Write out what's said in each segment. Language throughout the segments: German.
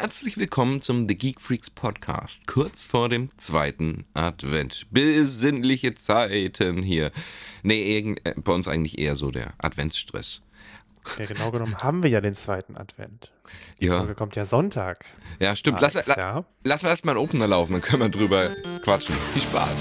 Herzlich willkommen zum The Geek Freaks Podcast, kurz vor dem zweiten Advent. Besinnliche Zeiten hier. Nee, äh, bei uns eigentlich eher so der Adventsstress. Ja, genau genommen haben wir ja den zweiten Advent. Die Ja. Folge kommt ja Sonntag. Ja, stimmt. Lass, la, lass mal erstmal einen Opener laufen, dann können wir drüber quatschen. Viel Spaß.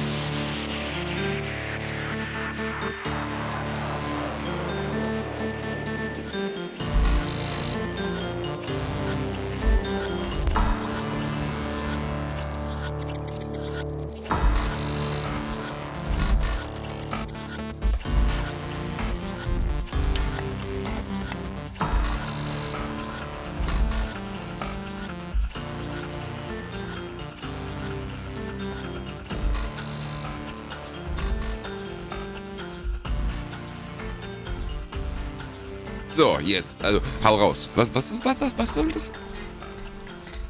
Jetzt. Also, hau raus. Was, was, was, was, was war das?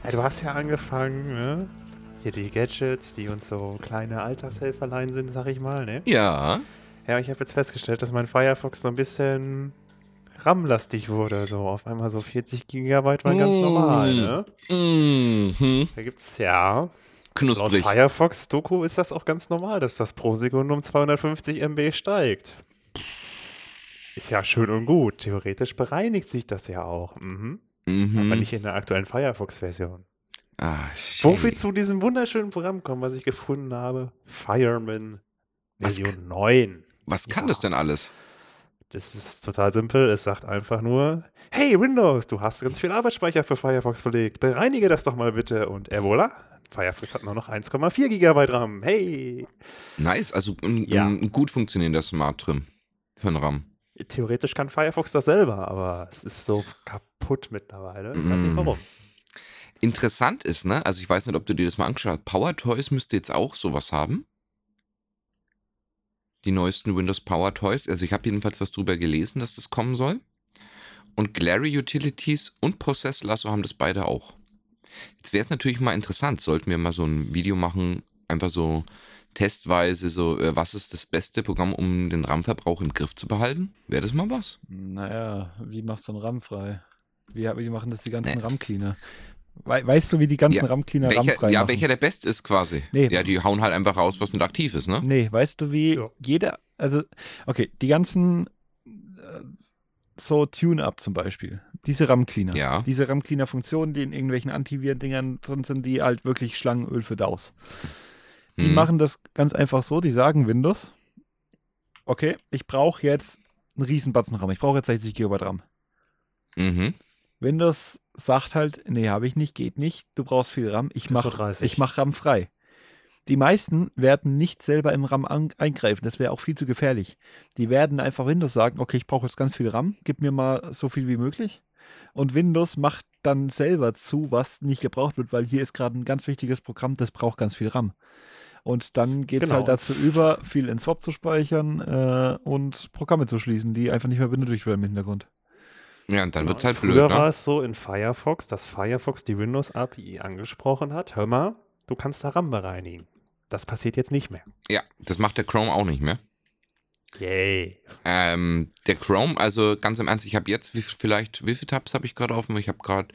Ja, du hast ja angefangen, ne? Hier die Gadgets, die uns so kleine Alltagshelferlein sind, sag ich mal, ne? Ja. Ja, ich habe jetzt festgestellt, dass mein Firefox so ein bisschen RAM-lastig wurde. So auf einmal so 40 Gigabyte war ganz Mm. normal, ne? Mhm. Da gibt's ja. Laut Knusprig. Firefox-Doku ist das auch ganz normal, dass das pro Sekunde um 250 MB steigt. Ist ja schön und gut. Theoretisch bereinigt sich das ja auch. Mhm. Aber Mhm. nicht in der aktuellen Firefox-Version. Ah. Wo wir zu diesem wunderschönen Programm kommen, was ich gefunden habe. Fireman Version 9. Was kann Ja. das denn alles? Das ist total simpel. Es sagt einfach nur: Hey Windows, du hast ganz viel Arbeitsspeicher für Firefox verlegt. Bereinige das doch mal bitte. Und er voilà. Firefox hat nur noch 1,4 GB RAM. Hey! Nice, also ein, Ja. ein gut funktionierender Smart Trim für einen RAM. Theoretisch kann Firefox das selber, aber es ist so kaputt mittlerweile. Ich weiß nicht Mm. warum. Interessant ist, ne? Also ich weiß nicht, ob du dir das mal angeschaut hast. Power Toys müsste jetzt auch sowas haben. Die neuesten Windows Power Toys. Also ich habe jedenfalls was drüber gelesen, dass das kommen soll. Und Glary Utilities und Process Lasso haben das beide auch. Jetzt wäre es natürlich mal interessant, sollten wir mal so ein Video machen, einfach so testweise, so, äh, was ist das beste Programm, um den RAM-Verbrauch im Griff zu behalten? Wäre das mal was? Naja, wie machst du einen RAM frei? Wie, wie machen das die ganzen Nee. RAM-Cleaner? We weißt du, wie die ganzen Ja, RAM-Cleaner RAM frei ja, machen? welcher der beste ist quasi. Nee. Ja, die hauen halt einfach raus, was nicht aktiv ist, ne? Nee, weißt du, wie Ja. jeder, also, okay, die ganzen äh, so Tune-Up zum Beispiel, diese RAM-Cleaner, Ja. diese RAM-Cleaner-Funktionen, die in irgendwelchen Antiviren-Dingern drin sind, die halt wirklich Schlangenöl für DAOs. Die Mhm. machen das ganz einfach so, die sagen Windows, okay, ich brauche jetzt einen Riesenbatzen RAM, ich brauche jetzt 60 GB RAM. Mhm. Windows sagt halt, nee, habe ich nicht, geht nicht, du brauchst viel RAM, ich mache 30. ich mach RAM frei. Die meisten werden nicht selber im RAM an, eingreifen, das wäre auch viel zu gefährlich. Die werden einfach Windows sagen, okay, ich brauche jetzt ganz viel RAM, gib mir mal so viel wie möglich. Und Windows macht dann selber zu, was nicht gebraucht wird, weil hier ist gerade ein ganz wichtiges Programm, das braucht ganz viel RAM. Und dann geht es Genau. halt dazu über, viel in Swap zu speichern äh, und Programme zu schließen, die einfach nicht mehr benötigt werden im Hintergrund. Ja, und dann wird's halt Früher blöd, war ne? es so in Firefox, dass Firefox die Windows API angesprochen hat. Hör mal, du kannst da RAM bereinigen. Das passiert jetzt nicht mehr. Ja, das macht der Chrome auch nicht mehr. Yay. Ähm, der Chrome, also ganz im Ernst, ich habe jetzt wie, vielleicht, wie viele Tabs habe ich gerade offen? Ich habe gerade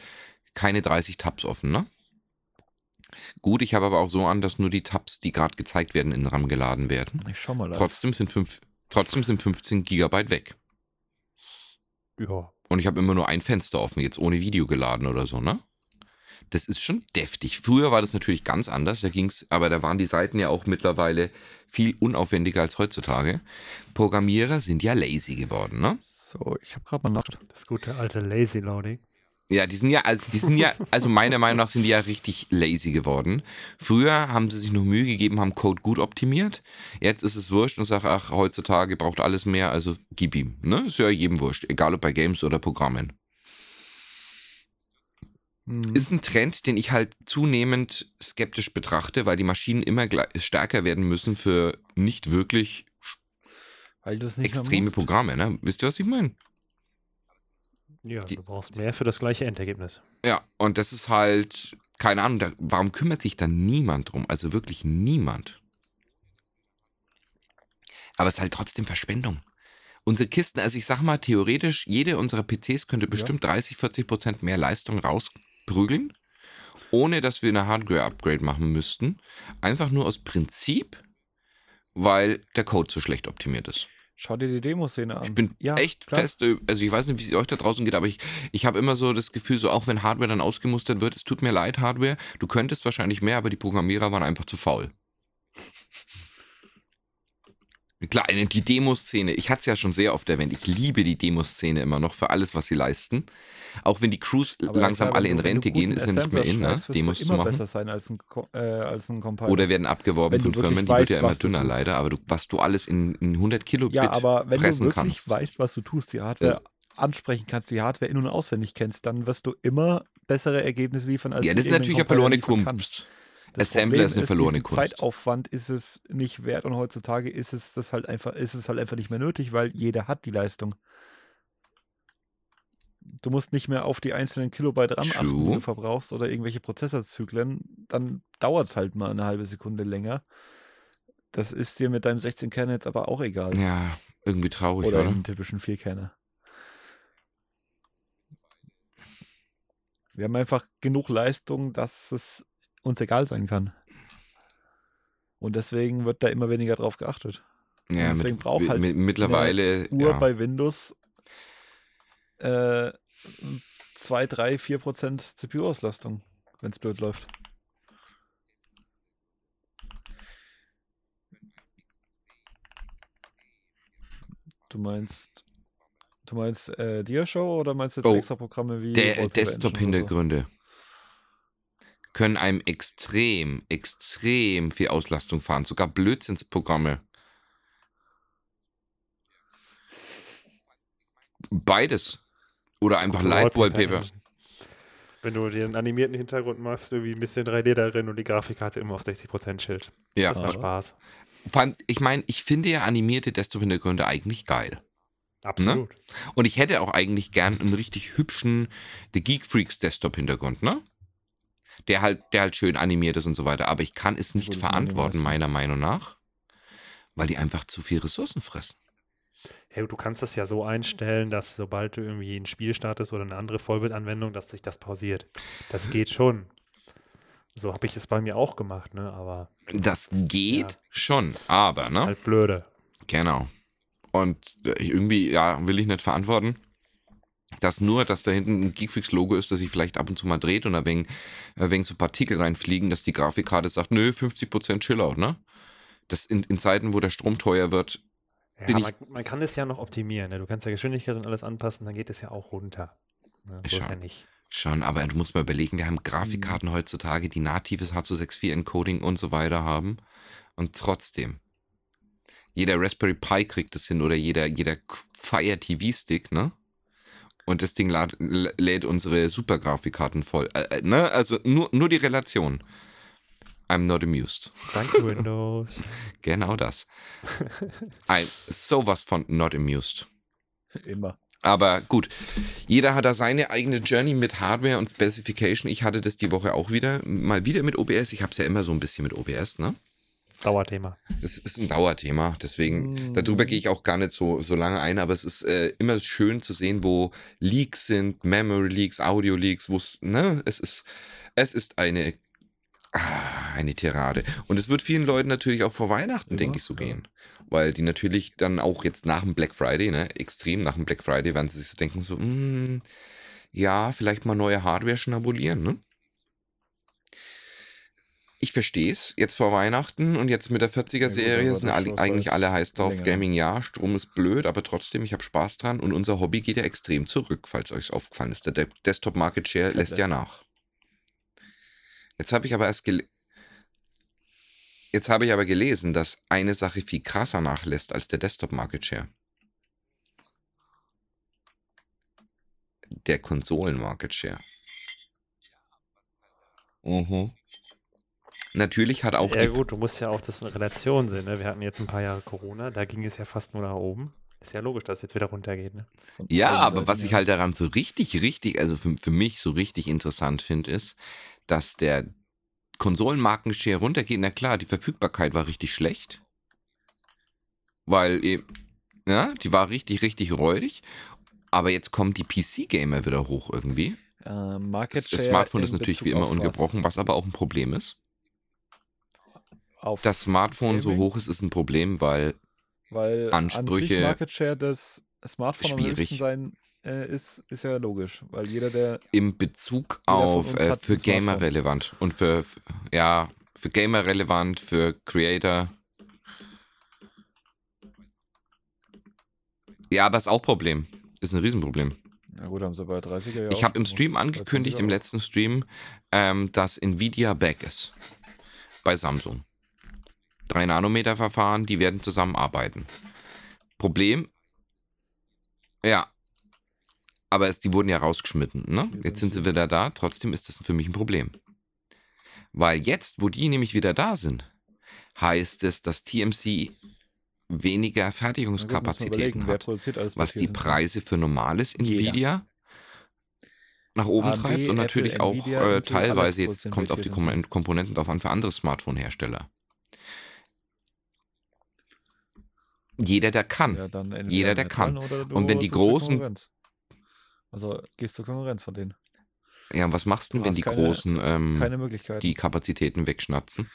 keine 30 Tabs offen, ne? Gut, ich habe aber auch so an, dass nur die Tabs, die gerade gezeigt werden, in den RAM geladen werden. Ich schau mal. live. Trotzdem sind, fünf, trotzdem sind 15 Gigabyte weg. Ja. Und ich habe immer nur ein Fenster offen, jetzt ohne Video geladen oder so, ne? Das ist schon deftig. Früher war das natürlich ganz anders, da ging's, aber da waren die Seiten ja auch mittlerweile viel unaufwendiger als heutzutage. Programmierer sind ja lazy geworden, ne? So, ich habe gerade mal nach. Das gute alte Lazy Loading. Ja, die sind ja, also die sind ja, also meiner Meinung nach sind die ja richtig lazy geworden. Früher haben sie sich noch Mühe gegeben, haben Code gut optimiert. Jetzt ist es wurscht und sagt, ach, heutzutage braucht alles mehr, also gib ihm. Ne? Ist ja jedem wurscht, egal ob bei Games oder Programmen. Hm. Ist ein Trend, den ich halt zunehmend skeptisch betrachte, weil die Maschinen immer stärker werden müssen für nicht wirklich extreme. Programme. Ne? Wisst ihr, was ich meine? Ja, Die- du brauchst mehr für das gleiche Endergebnis. Ja, und das ist halt, keine Ahnung, da, warum kümmert sich da niemand drum? Also wirklich niemand. Aber es ist halt trotzdem Verschwendung. Unsere Kisten, also ich sag mal, theoretisch, jede unserer PCs könnte bestimmt 30, 40 Prozent mehr Leistung rausprügeln. ohne dass wir eine Hardware-Upgrade machen müssten. Einfach nur aus Prinzip, weil der Code so schlecht optimiert ist. Schau dir die Demoszene an. Ich bin Ja, echt klar. fest, äh, also ich weiß nicht, wie es euch da draußen geht, aber ich, ich habe immer so das Gefühl, so auch wenn Hardware dann ausgemustert wird, es tut mir leid, Hardware, du könntest wahrscheinlich mehr, aber die Programmierer waren einfach zu faul. Klar, die Demoszene, ich hatte es ja schon sehr oft erwähnt, ich liebe die Demoszene immer noch für alles, was sie leisten. Auch wenn die Crews Aber langsam klar, alle in Rente gehen, ist ja nicht mehr in, ne? Demos zu immer machen. besser sein als ein, äh, als ein Compiler. Oder werden abgeworben von Firmen, die weißt, wird ja immer dünner leider, aber du, was du alles in, in 100 Kilobit ja, aber wenn du wirklich kannst. weißt, was du tust, die Hardware ansprechen kannst, die Hardware in- und auswendig kennst, dann wirst du immer bessere Ergebnisse liefern, als ja, die das ist natürlich eine verlorene liefern kann. Das Assembler Problem ist eine verlorene diesen Kunst. Zeitaufwand ist es nicht wert und heutzutage ist es das halt einfach, ist es halt einfach nicht mehr nötig, weil jeder hat die Leistung. Du musst nicht mehr auf die einzelnen Kilobyte RAM achten, die du verbrauchst oder irgendwelche Prozessorzyklen. Dann dauert es halt mal eine halbe Sekunde länger. Das ist dir mit deinem 16-Kern jetzt aber auch egal. Ja, irgendwie traurig, oder oder? einem typischen 4-Kerner. Wir haben einfach genug Leistung, dass es uns egal sein kann. Und deswegen wird da immer weniger drauf geachtet. Ja, deswegen mit, braucht halt mit, mittlerweile. Uhr ja. bei Windows äh, 2, 3, 4 Prozent CPU-Auslastung, wenn es blöd läuft. Du meinst, du meinst äh, Diashow oder meinst du jetzt Oh, extra Programme wie so? Desktop-Hintergründe können einem extrem, extrem viel Auslastung fahren. Sogar Blödsinnsprogramme. Beides. Oder einfach Live-Wallpaper. Engine. Wenn du dir einen animierten Hintergrund machst, irgendwie ein bisschen 3D darin und die Grafikkarte immer auf 60% chillt. Ja. Das macht Spaß. Vor allem, ich meine, ich finde ja animierte Desktop-Hintergründe eigentlich geil. Absolut. Und ich hätte auch eigentlich gern einen richtig hübschen The Geek Freaks Desktop-Hintergrund, ne? Der halt, der halt schön animiert ist und so weiter. Aber ich kann es nicht verantworten, meiner Meinung nach, weil die einfach zu viel Ressourcen fressen. Hey, du kannst das ja so einstellen, dass sobald du irgendwie ein Spiel startest oder eine andere Vollbildanwendung, dass sich das pausiert. Das geht schon. So habe ich es bei mir auch gemacht, ne? Aber Das geht Ja. schon, aber, ist ne? halt blöde. Genau. Und äh, irgendwie, ja, will ich nicht verantworten, dass nur, dass da hinten ein Geekfreaks-Logo ist, das sich vielleicht ab und zu mal dreht und ein wenig, ein wenig so Partikel reinfliegen, dass die Grafikkarte sagt, nö, 50% Chillout, ne? Das in, in Zeiten, wo der Strom teuer wird, Ja, Bin ich- man, man kann es ja noch optimieren. Ne? Du kannst ja Geschwindigkeit und alles anpassen, dann geht es ja auch runter. Ne? So ist Schon. ja nicht. schon, aber du musst mal überlegen, wir haben Grafikkarten heutzutage, die natives H264-Encoding und so weiter haben und trotzdem. Jeder Raspberry Pi kriegt das hin oder jeder, jeder Fire TV-Stick, ne? Und das Ding lad, lädt unsere Super-Grafikkarten voll. Äh, äh, ne? Also nur, nur die Relation. I'm not amused. Danke, Windows. Genau das. I'm sowas von not amused. Immer. Aber gut, jeder hat da seine eigene Journey mit Hardware und Specification. Ich hatte das die Woche auch wieder, mal wieder mit OBS. Ich habe es ja immer so ein bisschen mit OBS, ne? Dauerthema. Es ist ein Dauerthema, deswegen, Mm. darüber gehe ich auch gar nicht so, so lange ein, aber es ist äh, immer schön zu sehen, wo Leaks sind, Memory Leaks, Audio Leaks, wo es, ne, es ist, es ist eine, ah, eine Tirade. Und es wird vielen Leuten natürlich auch vor Weihnachten, Ja, denke ich, so ja. gehen. Weil die natürlich dann auch jetzt nach dem Black Friday, ne, extrem nach dem Black Friday, werden sie sich so denken, so, mm, ja, vielleicht mal neue Hardware schnabulieren, ne? Ich verstehe es, jetzt vor Weihnachten und jetzt mit der 40er-Serie aber sind alle, eigentlich halt alle heiß drauf, länger. Gaming ja, Strom ist blöd, aber trotzdem, ich habe Spaß dran und unser Hobby geht ja extrem zurück, falls euch aufgefallen ist. Der De Desktop Market Share lässt ja nach. Jetzt habe ich aber erst gele Jetzt habe ich aber gelesen, dass eine Sache viel krasser nachlässt als der Desktop Market Share. Der Konsolen Market Share. Mhm. Natürlich hat auch ja die gut, du musst ja auch das in Relation sehen. Ne? Wir hatten jetzt ein paar Jahre Corona, da ging es ja fast nur nach oben. Ist ja logisch, dass es jetzt wieder runtergeht. Ne? Ja, aber Seiten, was ich ja. halt daran so richtig, richtig, also für, für mich so richtig interessant finde, ist, dass der Konsolenmarkenshare runtergeht. Na klar, die Verfügbarkeit war richtig schlecht. Weil eben, ja, die war richtig, richtig räudig. Aber jetzt kommen die PC-Gamer wieder hoch irgendwie. Äh, Market Das Share Smartphone in ist natürlich Bezug wie immer auf was? ungebrochen, was aber auch ein Problem ist. Auf Das Smartphone so Gaming? hoch ist, ist ein Problem, weil Weil an Ansprüche- Market Share des Smartphone Schwierig. sein äh, ist, ist ja logisch. Weil jeder, der im Bezug auf äh, für. Gamer relevant und für, für ja, für Gamer relevant, für Creator. Ja, aber ist auch Problem. Ist ein Riesenproblem. Na gut, haben sie bei 30er ja Ich habe im Stream angekündigt, 20er im letzten Stream, ähm, dass Nvidia back ist. Bei Samsung. 3 Nanometer Verfahren, die werden zusammenarbeiten. Problem, ja. Aber es, die wurden ja rausgeschmitten. Ne? Jetzt sind sie wieder da, trotzdem ist das für mich ein Problem. Weil jetzt, wo die nämlich wieder da sind, heißt es, dass TMC weniger Fertigungskapazitäten hat was die? Preise für normales Jeder. Nvidia nach oben AMD, treibt und natürlich Apple, auch äh, teilweise jetzt kommt auf die Komponenten drauf an für andere Smartphone-Hersteller. Jeder, der kann. Ja, Jeder, der kann. du Und wenn die Großen- Konkurrenz. Also gehst zur Konkurrenz von denen. Ja, und was machst du denn, Du wenn die keine- Großen ähm, Keine Möglichkeit. die Kapazitäten wegschnatzen?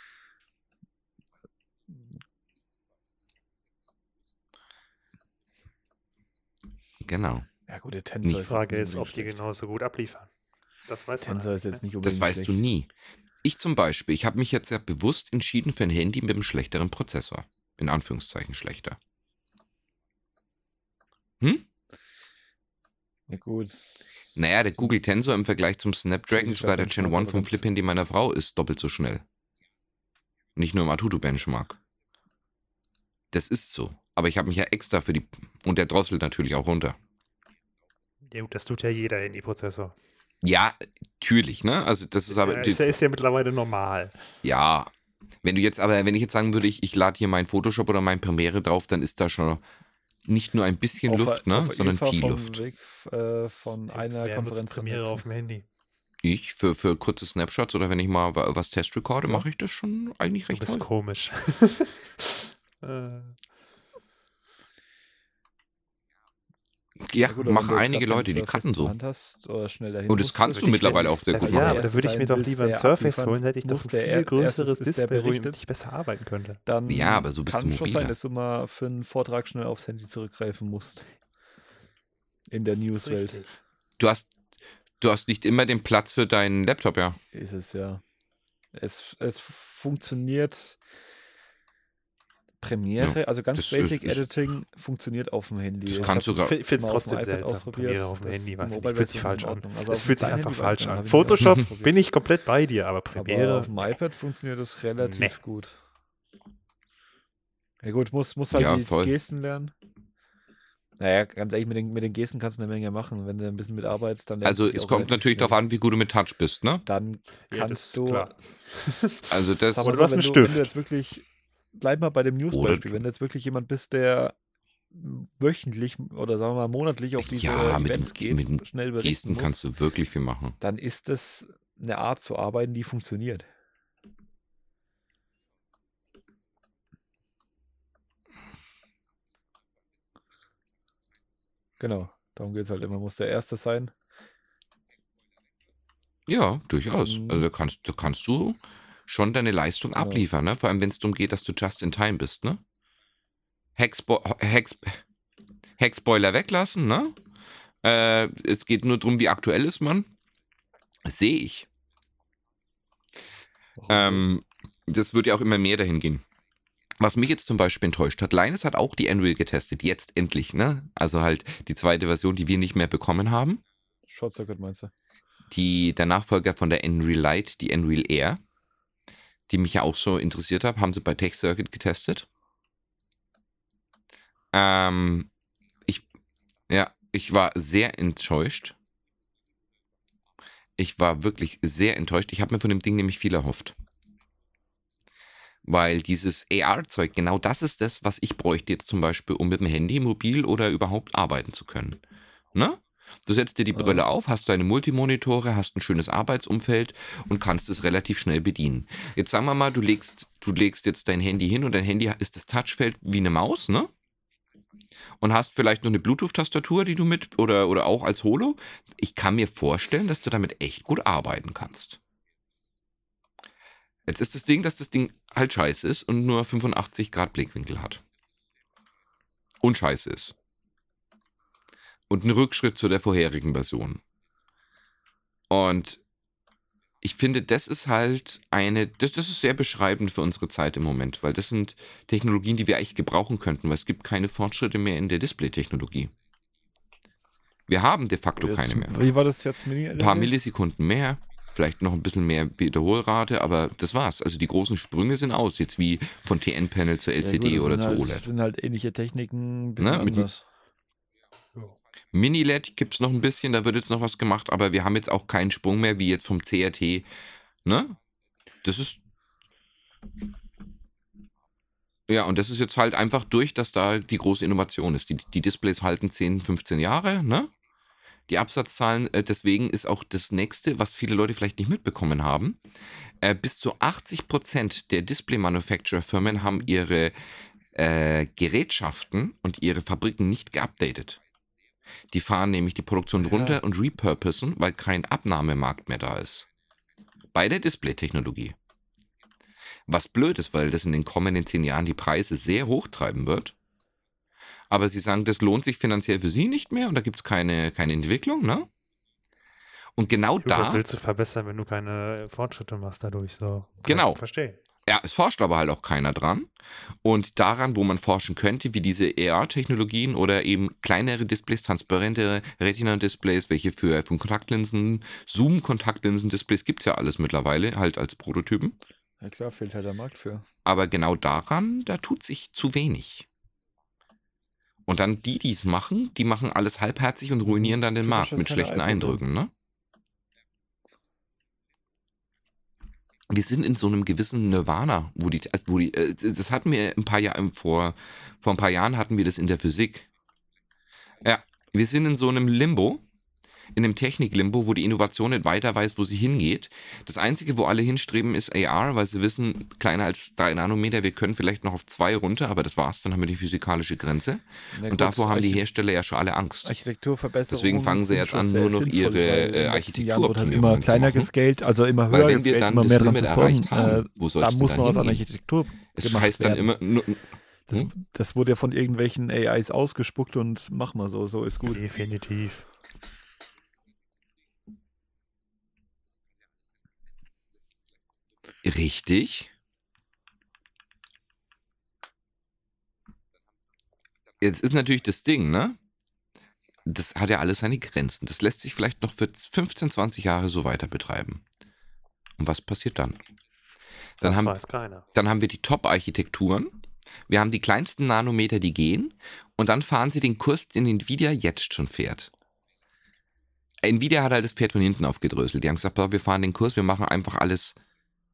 Genau. Ja gut, der Tensor Nicht ist Die Frage ist, ob die genauso gut abliefern. Das weiß man. Tensor ist halt jetzt nicht, nicht Das unbedingt weißt du schlecht. nie. Ich zum Beispiel, ich habe mich jetzt ja bewusst entschieden für ein Handy mit einem schlechteren Prozessor. In Anführungszeichen schlechter. Hm? Ja gut. Naja, der Google Tensor im Vergleich zum Snapdragon, sogar der Gen den 1 vom Flip-Handy meiner Frau ist doppelt so schnell. Nicht nur im Atutu-Benchmark. Das ist so. Aber ich habe mich ja extra für die... Und der drosselt natürlich auch runter. Ja, gut, das tut ja jeder Handyprozessor. Ja, natürlich, ne? Also das ist, Ist, aber... ja, ist, ja, ist ja mittlerweile normal. Ja. Wenn du jetzt aber, wenn ich jetzt sagen würde, ich, ich lade hier mein Photoshop oder mein Premiere drauf, dann ist da schon nicht nur ein bisschen Auf- Luft, ne? auf Sondern Eva viel vom Luft. Weg äh, von einer Wer Konferenz Premiere auf dem Handy. Ich, für, für kurze Snapshots oder wenn ich mal wa- was testrecorde, Ja. mache ich das schon eigentlich Du recht bist häufig. komisch. äh, Ja, gut, aber machen du einige Leute, die zur so. Hast oder schnell dahin Und das musst, kannst du mittlerweile auch sehr ja, gut du machen. aber erst da würde ich mir doch lieber ein Surface holen, hätte ich doch muss, ein viel er- größeres Display, berichtet. ich besser arbeiten könnte. Dann Ja, aber so bist du kann schon mobiler. sein, dass du mal für einen Vortrag schnell aufs Handy zurückgreifen musst. In der Newswelt. Du hast, du hast nicht immer den Platz für deinen Laptop, ja. ist es ja. Es, es funktioniert. Premiere, also ganz Basic ist- ist- Editing funktioniert auf dem Handy. Das Ich kannst hab sogar- Ich finde es mal auf dem trotzdem iPad seltsam. ausprobiert, Premiere auf dem das- Handy, die weiß ich nicht. Mobile Fühlt sich falsch an. Also Es fühlt sich einfach Handy falsch ich nicht, an. Photoshop bin ich komplett bei dir, aber Aber Premiere. auf dem iPad funktioniert das relativ Nee. gut. Ja gut, muss, muss halt Ja, die voll. Gesten lernen. Naja, ganz ehrlich, mit den, mit den Gesten kannst du eine Menge machen. Wenn du ein bisschen mitarbeitest, dann Also du die es kommt natürlich darauf an, wie gut du mit Touch bist, ne? Dann Ja, kannst ist du. klar. Also das... Aber du hast wenn einen du, wenn Stift. du jetzt wirklich, bleib mal bei dem News-Beispiel, wenn du jetzt wirklich jemand bist, der wöchentlich oder sagen wir mal monatlich auf diese Ja, mit Events dem- geht, mit schnell berichten Gesten muss, kannst du wirklich viel machen. dann ist das eine Art zu arbeiten, die funktioniert. Genau, darum geht es halt immer. Muss der Erste sein. Ja, durchaus. Ähm, Also da kannst, da kannst du schon deine Leistung abliefern, ne? Vor allem, wenn es darum geht, dass du just in time bist, ne? Hexbo Hex Hexboiler weglassen, ne? Äh, es geht nur darum, wie aktuell ist man. Sehe ich. Ähm, das wird ja auch immer mehr dahin gehen. Was mich jetzt zum Beispiel enttäuscht hat, Linus hat auch die Unreal getestet, jetzt endlich, ne? Also halt die zweite Version, die wir nicht mehr bekommen haben. Short Circuit meinst du? Die, der Nachfolger von der Unreal Lite, die Unreal Air, die mich ja auch so interessiert hat, haben sie bei Tech Circuit getestet. Ähm, ich, ja, ich war sehr enttäuscht. Ich war wirklich sehr enttäuscht. Ich habe mir von dem Ding nämlich viel erhofft. Weil dieses AR-Zeug, genau das ist das, was ich bräuchte jetzt zum Beispiel, um mit dem Handy, mobil oder überhaupt arbeiten zu können. Ne? Du setzt dir die. Brille auf, hast deine Multimonitore, hast ein schönes Arbeitsumfeld und kannst es relativ schnell bedienen. Jetzt sagen wir mal, du legst, du legst jetzt dein Handy hin und dein Handy ist das Touchfeld wie eine Maus, ne? und hast vielleicht noch eine Bluetooth-Tastatur, die du mit oder, oder auch als Holo. Ich kann mir vorstellen, dass du damit echt gut arbeiten kannst. Jetzt ist das Ding, dass das Ding halt scheiße ist und nur 85 Grad Blickwinkel hat. Und scheiße ist. Und ein Rückschritt zu der vorherigen Version. Und ich finde, das ist halt eine, das, das ist sehr beschreibend für unsere Zeit im Moment, weil das sind Technologien, die wir eigentlich gebrauchen könnten, weil es gibt keine Fortschritte mehr in der Display-Technologie. Wir haben de facto Jetzt- keine mehr. Wie war das jetzt? Mini Ein paar Millisekunden mehr, vielleicht noch ein bisschen mehr Wiederholrate, aber das war's. Also die großen Sprünge sind aus, jetzt wie von TN-Panel zur LCD oder zur halt, OLED. Das sind halt ähnliche Techniken, ein bisschen Ne, mit- anders. Mini-LED gibt es noch ein bisschen, da wird jetzt noch was gemacht, aber wir haben jetzt auch keinen Sprung mehr wie jetzt vom CRT. Ne? Das ist. Ja, und das ist jetzt halt einfach durch, dass da die große Innovation ist. Die, die Displays halten 10, 15 Jahre, ne? Die Absatzzahlen, äh, deswegen ist auch das nächste, was viele Leute vielleicht nicht mitbekommen haben. Äh, bis zu 80 Prozent der Display-Manufacturer-Firmen haben ihre äh, Gerätschaften und ihre Fabriken nicht geupdatet. Die fahren nämlich die Produktion Ja. runter und repurposen, weil kein Abnahmemarkt mehr da ist. Bei der Display-Technologie. Was blöd ist, weil das in den kommenden zehn Jahren die Preise sehr hoch treiben wird. Aber sie sagen, das lohnt sich finanziell für sie nicht mehr und da gibt es keine, keine Entwicklung, ne? Und genau was da, willst du verbessern, wenn du keine Fortschritte machst dadurch? So. Genau. ich Verstehen. Ja, es forscht aber halt auch keiner dran. Und daran, wo man forschen könnte, wie diese AR-Technologien oder eben kleinere Displays, transparente Retina-Displays, welche für, für Kontaktlinsen, Zoom-Kontaktlinsen-Displays gibt es ja alles mittlerweile, halt als Prototypen. Ja klar, fehlt halt der Markt für. Aber genau daran, da tut sich zu wenig. Und dann die, die es machen, die machen alles halbherzig und ruinieren dann den Markt mit schlechten Henne-Ei-Problem. Eindrücken, ne? Wir sind in so einem gewissen Nirvana, wo die, also wo die, äh, das hatten wir ein paar Jahre vor, vor ein paar Jahren hatten wir das in der Physik. Ja, wir sind in so einem Limbo, in einem Technik-Limbo, wo die Innovation nicht weiter weiß, wo sie hingeht. Das Einzige, wo alle hinstreben, ist AR, weil sie wissen, kleiner als drei Nanometer, wir können vielleicht noch auf zwei runter, aber das war's, dann haben wir die physikalische Grenze. Ja, Und gut, davor haben die Hersteller ja schon alle Angst. Architekturverbesserungen. Deswegen fangen sie jetzt an, nur noch ihre, äh, Jahren wurde halt immer kleiner gescaled, also immer Weil höher wenn wir dann immer mehr Limit Transistoren. erreicht haben, Äh, wo soll da muss dann man was an? Architektur Es heißt dann werden. immer, nur, Das, Hm? das wurde ja von irgendwelchen AIs ausgespuckt und mach mal so, so ist gut. Definitiv. Richtig. Jetzt ist natürlich das Ding, ne? Das hat ja alles seine Grenzen. Das lässt sich vielleicht noch für 15, 20 Jahre so weiter betreiben. Und was passiert dann? Dann das haben, weiß keiner. dann haben wir die Top-Architekturen. Wir haben die kleinsten Nanometer, die gehen. Und dann fahren sie den Kurs, den Nvidia jetzt schon fährt. Nvidia hat halt das Pferd von hinten aufgedröselt. Die haben gesagt, wir fahren den Kurs, wir machen einfach alles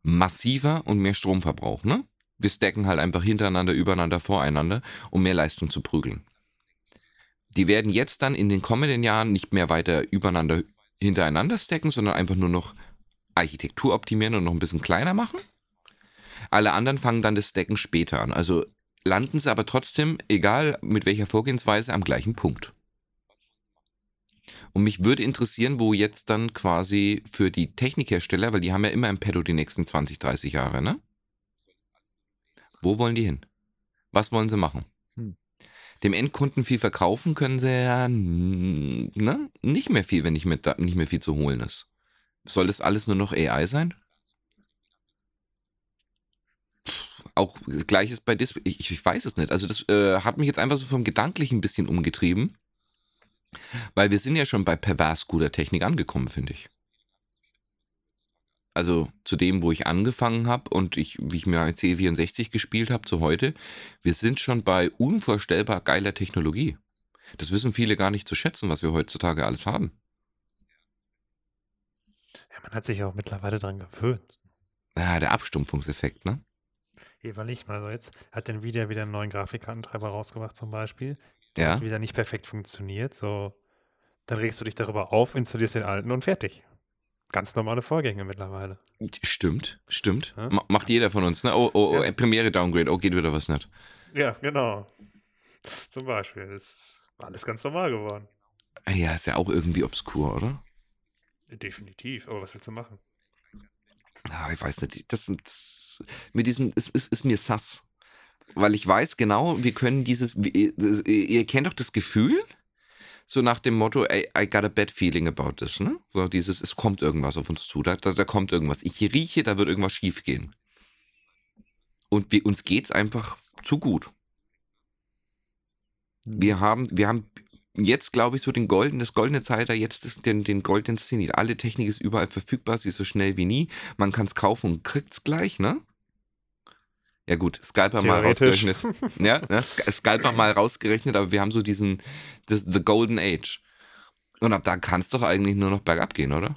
massiver und mehr Stromverbrauch, ne? Wir stacken halt einfach hintereinander, übereinander, voreinander, um mehr Leistung zu prügeln. Die werden jetzt dann in den kommenden Jahren nicht mehr weiter übereinander, hintereinander stacken, sondern einfach nur noch Architektur optimieren und noch ein bisschen kleiner machen. Alle anderen fangen dann das Stacken später an. Also landen sie aber trotzdem, egal mit welcher Vorgehensweise, am gleichen Punkt. Und mich würde interessieren, wo jetzt dann quasi für die Technikhersteller, weil die haben ja immer im Pedo die nächsten 20, 30 Jahre, ne? Wo wollen die hin? Was wollen sie machen? Hm. Dem Endkunden viel verkaufen können sie ja ne? nicht mehr viel, wenn nicht mehr, da- nicht mehr viel zu holen ist. Soll das alles nur noch AI sein? Auch gleiches bei Display. Ich, ich weiß es nicht. Also das äh, hat mich jetzt einfach so vom Gedanklichen ein bisschen umgetrieben. Weil wir sind ja schon bei pervers guter Technik angekommen, finde ich. Also zu dem, wo ich angefangen habe und ich, wie ich mir ein C64 gespielt habe zu heute, wir sind schon bei unvorstellbar geiler Technologie. Das wissen viele gar nicht zu schätzen, was wir heutzutage alles haben. Ja, man hat sich auch mittlerweile dran gewöhnt. Ja, der Abstumpfungseffekt, ne? Jeweils nicht. Also jetzt hat Nvidia wieder einen neuen Grafikkartentreiber rausgebracht zum Beispiel. Ja. Wieder nicht perfekt funktioniert. So, dann regst du dich darüber auf, installierst den alten und fertig. Ganz normale Vorgänge mittlerweile. Stimmt, stimmt. Ja? Ma- Macht jeder von uns, ne? Oh, oh, oh, Ja. Premiere Downgrade, oh, geht wieder was nicht. Ja, genau. Zum Beispiel. Das ist alles ganz normal geworden. Ja, ist ja auch irgendwie obskur, oder? Definitiv. Aber was willst du machen? Ah, ich weiß nicht. Das, das mit diesem ist, ist, ist mir sass. Weil ich weiß genau, wir können dieses. Ihr, kennt doch das Gefühl, so nach dem Motto, I, I got a bad feeling about this, ne? So dieses, es kommt irgendwas auf uns zu, da, da, da kommt irgendwas. Ich rieche, da wird irgendwas schief gehen. Und wir, uns geht's einfach zu gut. Wir haben, wir haben jetzt, glaube ich, so den golden, das goldene Zeitalter, jetzt ist den, den goldenen Zenit. Alle Technik ist überall verfügbar, sie ist so schnell wie nie. Man kann es kaufen und kriegt es gleich, ne? Ja gut, Scalper mal rausgerechnet. ja, ne? Sc- Scalper mal rausgerechnet, aber wir haben so diesen, das, the golden age. Und ab da kann es doch eigentlich nur noch bergab gehen, oder?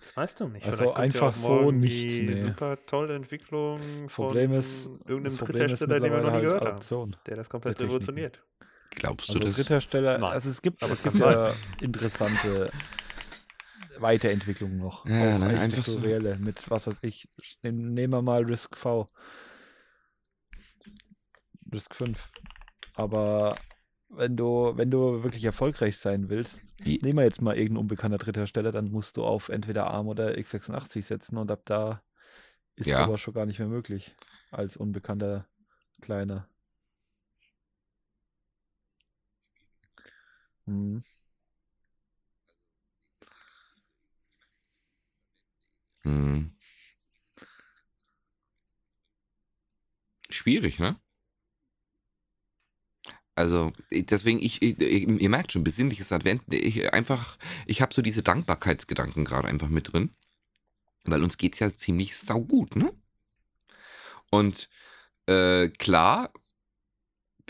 Das weißt du nicht. Also ja einfach auch so nicht, Die nee. super tolle Entwicklung Das Problem von ist, irgendeinem Dritthersteller, den wir noch nie halt gehört haben. Adaption. Der das komplett der revolutioniert. Glaubst du Also das? Dritthersteller, Nein. also es gibt, Aber es gibt ja interessante Weiterentwicklungen noch. Ja, auch ne, einfach so. mit was weiß ich. Nehmen wir mal Risk V. Risk 5. Aber wenn du, wenn du wirklich erfolgreich sein willst, Wie- nehmen wir jetzt mal irgendein unbekannter Dritthersteller, dann musst du auf entweder ARM oder x86 setzen und ab da ist Ja. sowas schon gar nicht mehr möglich als unbekannter kleiner. Mhm. Hm. Schwierig, ne? Also, deswegen, ich, ich, ihr merkt schon, besinnliches Advent. Ich einfach, ich habe so diese Dankbarkeitsgedanken gerade einfach mit drin. Weil uns geht's ja ziemlich saugut, ne? Und äh, klar,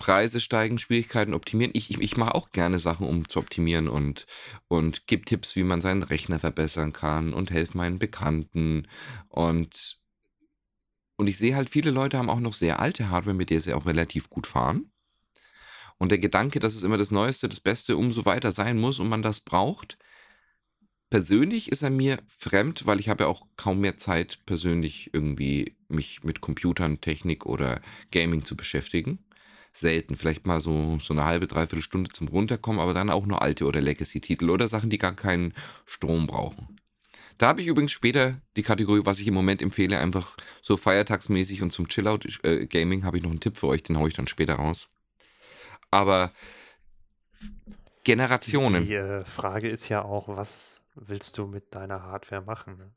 Preise steigen, Schwierigkeiten optimieren. Ich, ich, ich mache auch gerne Sachen, um zu optimieren und, und gebe Tipps, wie man seinen Rechner verbessern kann und helfe meinen Bekannten. Und, und ich sehe halt, viele Leute haben auch noch sehr alte Hardware, mit der sie auch relativ gut fahren. Und der Gedanke, dass es immer das Neueste, das Beste umso weiter sein muss und man das braucht, persönlich ist er mir fremd, weil ich habe ja auch kaum mehr Zeit, persönlich irgendwie mich mit Computern, Technik oder Gaming zu beschäftigen. Selten, vielleicht mal so, so eine halbe, dreiviertel Stunde zum Runterkommen, aber dann auch nur alte oder Legacy-Titel oder Sachen, die gar keinen Strom brauchen. Da habe ich übrigens später die Kategorie, was ich im Moment empfehle, einfach so feiertagsmäßig und zum Chillout-Gaming habe ich noch einen Tipp für euch, den haue ich dann später raus. Aber Generationen. Die äh, Frage ist ja auch, was willst du mit deiner Hardware machen? Ne?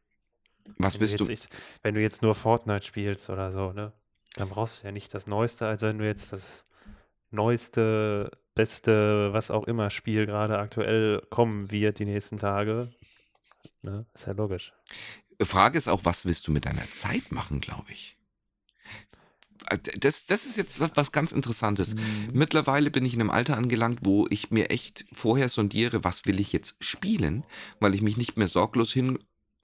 Was Wenn bist du? jetzt, wenn du jetzt nur Fortnite spielst oder so, ne? Dann brauchst du ja nicht das Neueste, als wenn du jetzt das neueste, beste, was auch immer Spiel gerade aktuell kommen wird die nächsten Tage. Ne? Ist ja logisch. Frage ist auch, was willst du mit deiner Zeit machen, glaube ich. Äh, Das, das ist jetzt was, was ganz Interessantes. Mhm. Mittlerweile bin ich in einem Alter angelangt, wo ich mir echt vorher sondiere, was will ich jetzt spielen, weil ich mich nicht mehr sorglos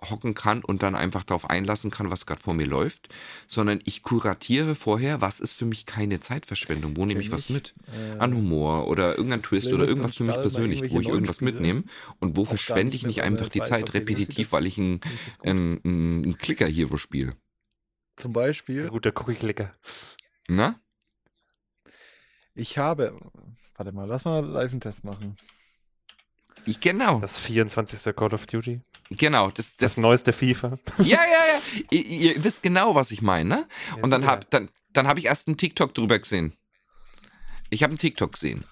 hinhocken kann und dann einfach darauf einlassen kann, was gerade vor mir läuft, sondern ich kuratiere vorher, was ist für mich keine Zeitverschwendung, wo nehme ich was mit? Äh, An Humor oder irgendein Twist oder irgendwas für mich persönlich, wo ich irgendwas mitnehme und wo verschwende ich nicht einfach die Zeit repetitiv, das weil ich ein, nicht ist gut. ein, ein, ein Clicker-Hero spiele. Zum Ein Beispiel, guter Cookie-Clicker. Na? ich habe, warte mal, lass mal live einen Test machen. Ich, genau, Das 24. Call of Duty. Genau. Das, Das, das, neueste FIFA. ja, ja, ja. Ihr, ihr wisst genau, was ich meine, ne? Und dann habe dann, dann hab ich erst einen TikTok drüber gesehen. Ich habe einen TikTok gesehen.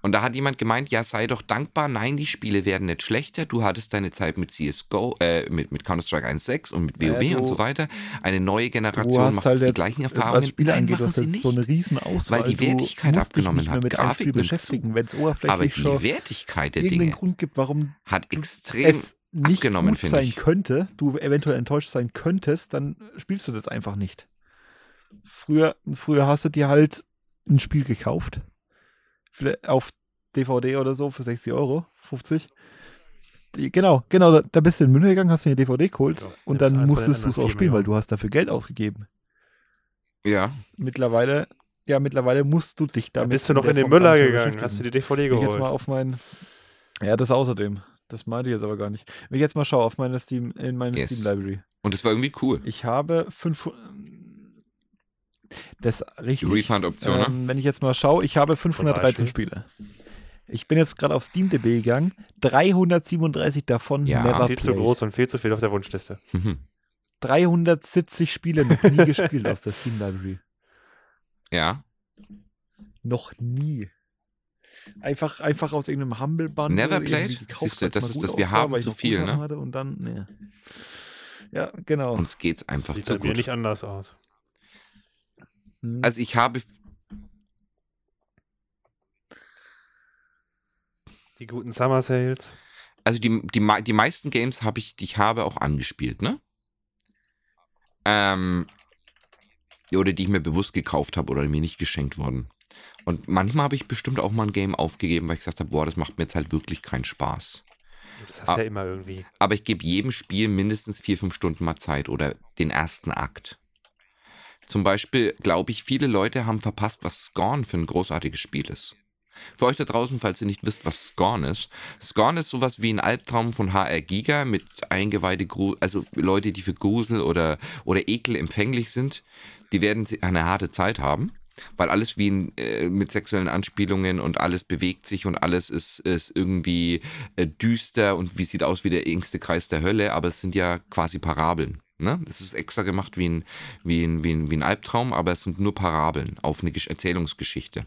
Und da hat jemand gemeint, ja, sei doch dankbar, nein, die Spiele werden nicht schlechter. Du hattest deine Zeit mit CSGO, äh, mit, mit Counter-Strike 1.6 und mit Ja, WoW du- und so weiter. Eine neue Generation macht halt die jetzt, gleichen was Erfahrungen. Spiele Nein, angeht, sie jetzt nicht. so eine riesen Auswahl. Weil die Wertigkeit abgenommen hat. mit Grafik beschäftigen, wenn es Aber oberflächlich die schon Wertigkeit der Dinge Grund gibt, warum hat extrem nicht abgenommen, gut sein ich. könnte, du eventuell enttäuscht sein könntest, dann spielst du das einfach nicht. Früher, früher hast du dir halt ein Spiel gekauft, auf DVD oder so für 60 Euro, 50. Die, genau, genau, da, da bist du in den Müll gegangen, hast dir eine DVD geholt Ja, und dann musstest du es auch spielen, weil du hast dafür Geld ausgegeben. Ja, Mittlerweile, ja, mittlerweile musst du dich Da damit bist du noch in den Müller gegangen, hast du die DVD Wenn ich jetzt mal geholt. auf mein. Ja, das außerdem. Das meinte ich jetzt aber gar nicht. Wenn ich jetzt mal schaue auf meine Steam, in meine Yes. Steam Library. und es war irgendwie cool. Ich habe 500. Das richtig. Die Refund-Option, ne? ähm, Wenn ich jetzt mal schaue, ich habe 513 Spiele. Ich bin jetzt gerade auf SteamDB gegangen. 337 davon Ja, never Viel zu played. groß und viel zu viel auf der Wunschliste. Mhm. 370 Spiele noch nie gespielt aus der Steam Library. Ja. Noch nie. Einfach, einfach aus irgendeinem Humble Bundle. Never irgendwie played? gekauft, Siehste, das ist das, wir aussah, haben weil ich zu viel, ne? Hatte und dann, nee. Ja, genau. Uns geht's einfach Sieht zu mir gut. nicht anders aus. Hm. Also ich habe Die guten Summer Sales. also die, die, die meisten Games habe ich, die ich habe, auch angespielt, ne? Ähm, oder die ich mir bewusst gekauft habe oder mir nicht geschenkt wurden. Und manchmal habe ich bestimmt auch mal ein Game aufgegeben, weil ich gesagt habe, boah, das macht mir jetzt halt wirklich keinen Spaß. Das hast Ah. du ja immer irgendwie. Aber ich gebe jedem Spiel mindestens vier, fünf Stunden mal Zeit oder den ersten Akt. Zum Beispiel glaube ich, viele Leute haben verpasst, was Scorn für ein großartiges Spiel ist. Für euch da draußen, falls ihr nicht wisst, was Scorn ist. Scorn ist sowas wie ein Albtraum von HR Giga mit Eingeweide, Gru- also Leute, die für Grusel oder, oder Ekel empfänglich sind, die werden eine harte Zeit haben, weil alles wie ein, äh, mit sexuellen Anspielungen und alles bewegt sich und alles ist, ist irgendwie äh, düster und wie sieht aus wie der engste Kreis der Hölle, aber es sind ja quasi Parabeln. Ne? Es ist extra gemacht wie ein, wie, ein, wie, ein, wie ein Albtraum, aber es sind nur Parabeln auf eine Gesch Erzählungsgeschichte.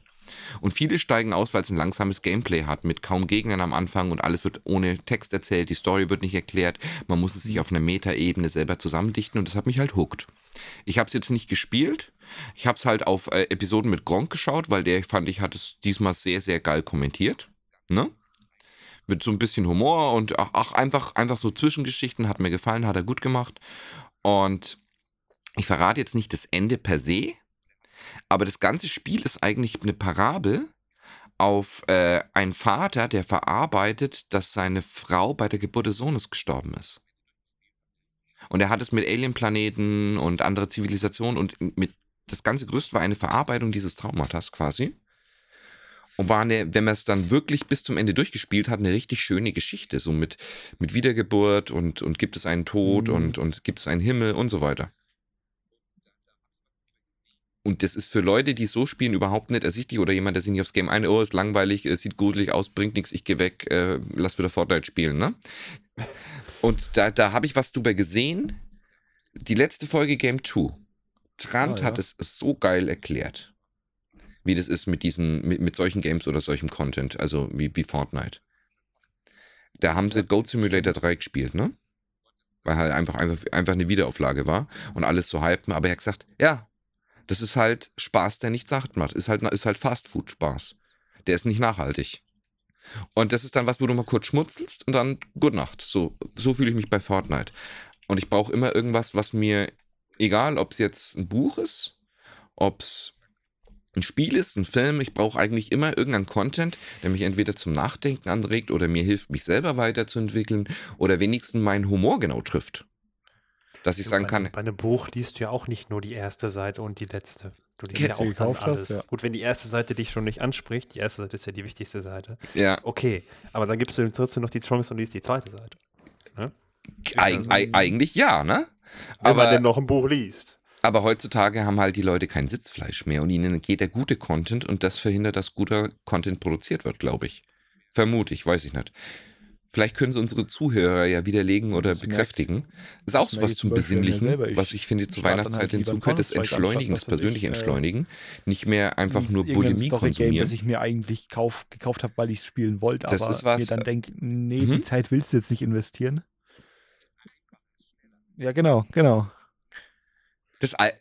Und viele steigen aus, weil es ein langsames Gameplay hat, mit kaum Gegnern am Anfang und alles wird ohne Text erzählt, die Story wird nicht erklärt, man muss es sich auf einer Metaebene selber zusammendichten und das hat mich halt hooked. Ich habe es jetzt nicht gespielt, ich habe es halt auf äh, Episoden mit Gronk geschaut, weil der, fand ich, hat es diesmal sehr, sehr geil kommentiert. Ne? Mit so ein bisschen Humor und ach, einfach, einfach so Zwischengeschichten, hat mir gefallen, hat er gut gemacht. Und ich verrate jetzt nicht das Ende per se, aber das ganze Spiel ist eigentlich eine Parabel auf äh, einen Vater, der verarbeitet, dass seine Frau bei der Geburt des Sohnes gestorben ist. Und er hat es mit Alien-Planeten und andere Zivilisationen und mit das ganze Gerüst war eine Verarbeitung dieses Traumatas quasi. Und war eine, wenn man es dann wirklich bis zum Ende durchgespielt hat, eine richtig schöne Geschichte. So mit, mit Wiedergeburt und, und gibt es einen Tod Mhm. und, und gibt es einen Himmel und so weiter. Und das ist für Leute, die so spielen, überhaupt nicht ersichtlich. Oder jemand, der sich nicht aufs Game ein, oh, ist langweilig, sieht gruselig aus, bringt nichts, ich gehe weg, äh, lass wieder Fortnite spielen, ne? Und da, da habe ich was drüber gesehen. Die letzte Folge Game 2. Trant Ah, ja. hat es so geil erklärt, wie das ist mit diesen, mit, mit solchen Games oder solchem Content, also wie, wie Fortnite. Da haben sie Goat Simulator 3 gespielt, ne? Weil halt einfach, einfach, einfach eine Wiederauflage war und alles so hypen. Aber er hat gesagt, ja, das ist halt Spaß, der nicht satt macht. Ist halt, ist halt Fastfood-Spaß. Der ist nicht nachhaltig. Und das ist dann was, wo du mal kurz schmutzelst und dann Good Nacht. So, so fühle ich mich bei Fortnite. Und ich brauche immer irgendwas, was mir, egal ob es jetzt ein Buch ist, ob es ein Spiel ist, ein Film, ich brauche eigentlich immer irgendeinen Content, der mich entweder zum Nachdenken anregt oder mir hilft, mich selber weiterzuentwickeln oder wenigstens meinen Humor genau trifft. Dass ich sagen bei, kann, Bei einem Buch liest du ja auch nicht nur die erste Seite und die letzte. Du liest Ja, ja, die auch gekauft alles. hast, ja. Gut, wenn die erste Seite dich schon nicht anspricht, die erste Seite ist ja die wichtigste Seite. ja, Okay, aber dann gibst du trotzdem noch die Chance und liest die zweite Seite. eig, eig, eigentlich ja, ne? Wenn man Aber, denn noch ein Buch liest. Aber heutzutage haben halt die Leute kein Sitzfleisch mehr und ihnen geht der gute Content und das verhindert, dass guter Content produziert wird, glaube ich. Vermute ich, weiß ich nicht. Vielleicht können sie unsere Zuhörer ja widerlegen oder Das merkt- bekräftigen. ist auch was zum Besinnlichen. Ich was ich finde zur Weihnachtszeit halt das Counter-Strike Entschleunigen, das persönliche ich, äh, Entschleunigen. Nicht mehr einfach nur Bulimie konsumieren. das ich mir eigentlich kauf, gekauft habe, weil ich es spielen wollte, Das aber ist was, mir dann äh, denke, nee, mhm. die Zeit willst du jetzt nicht investieren. Ja, genau, genau. Das Al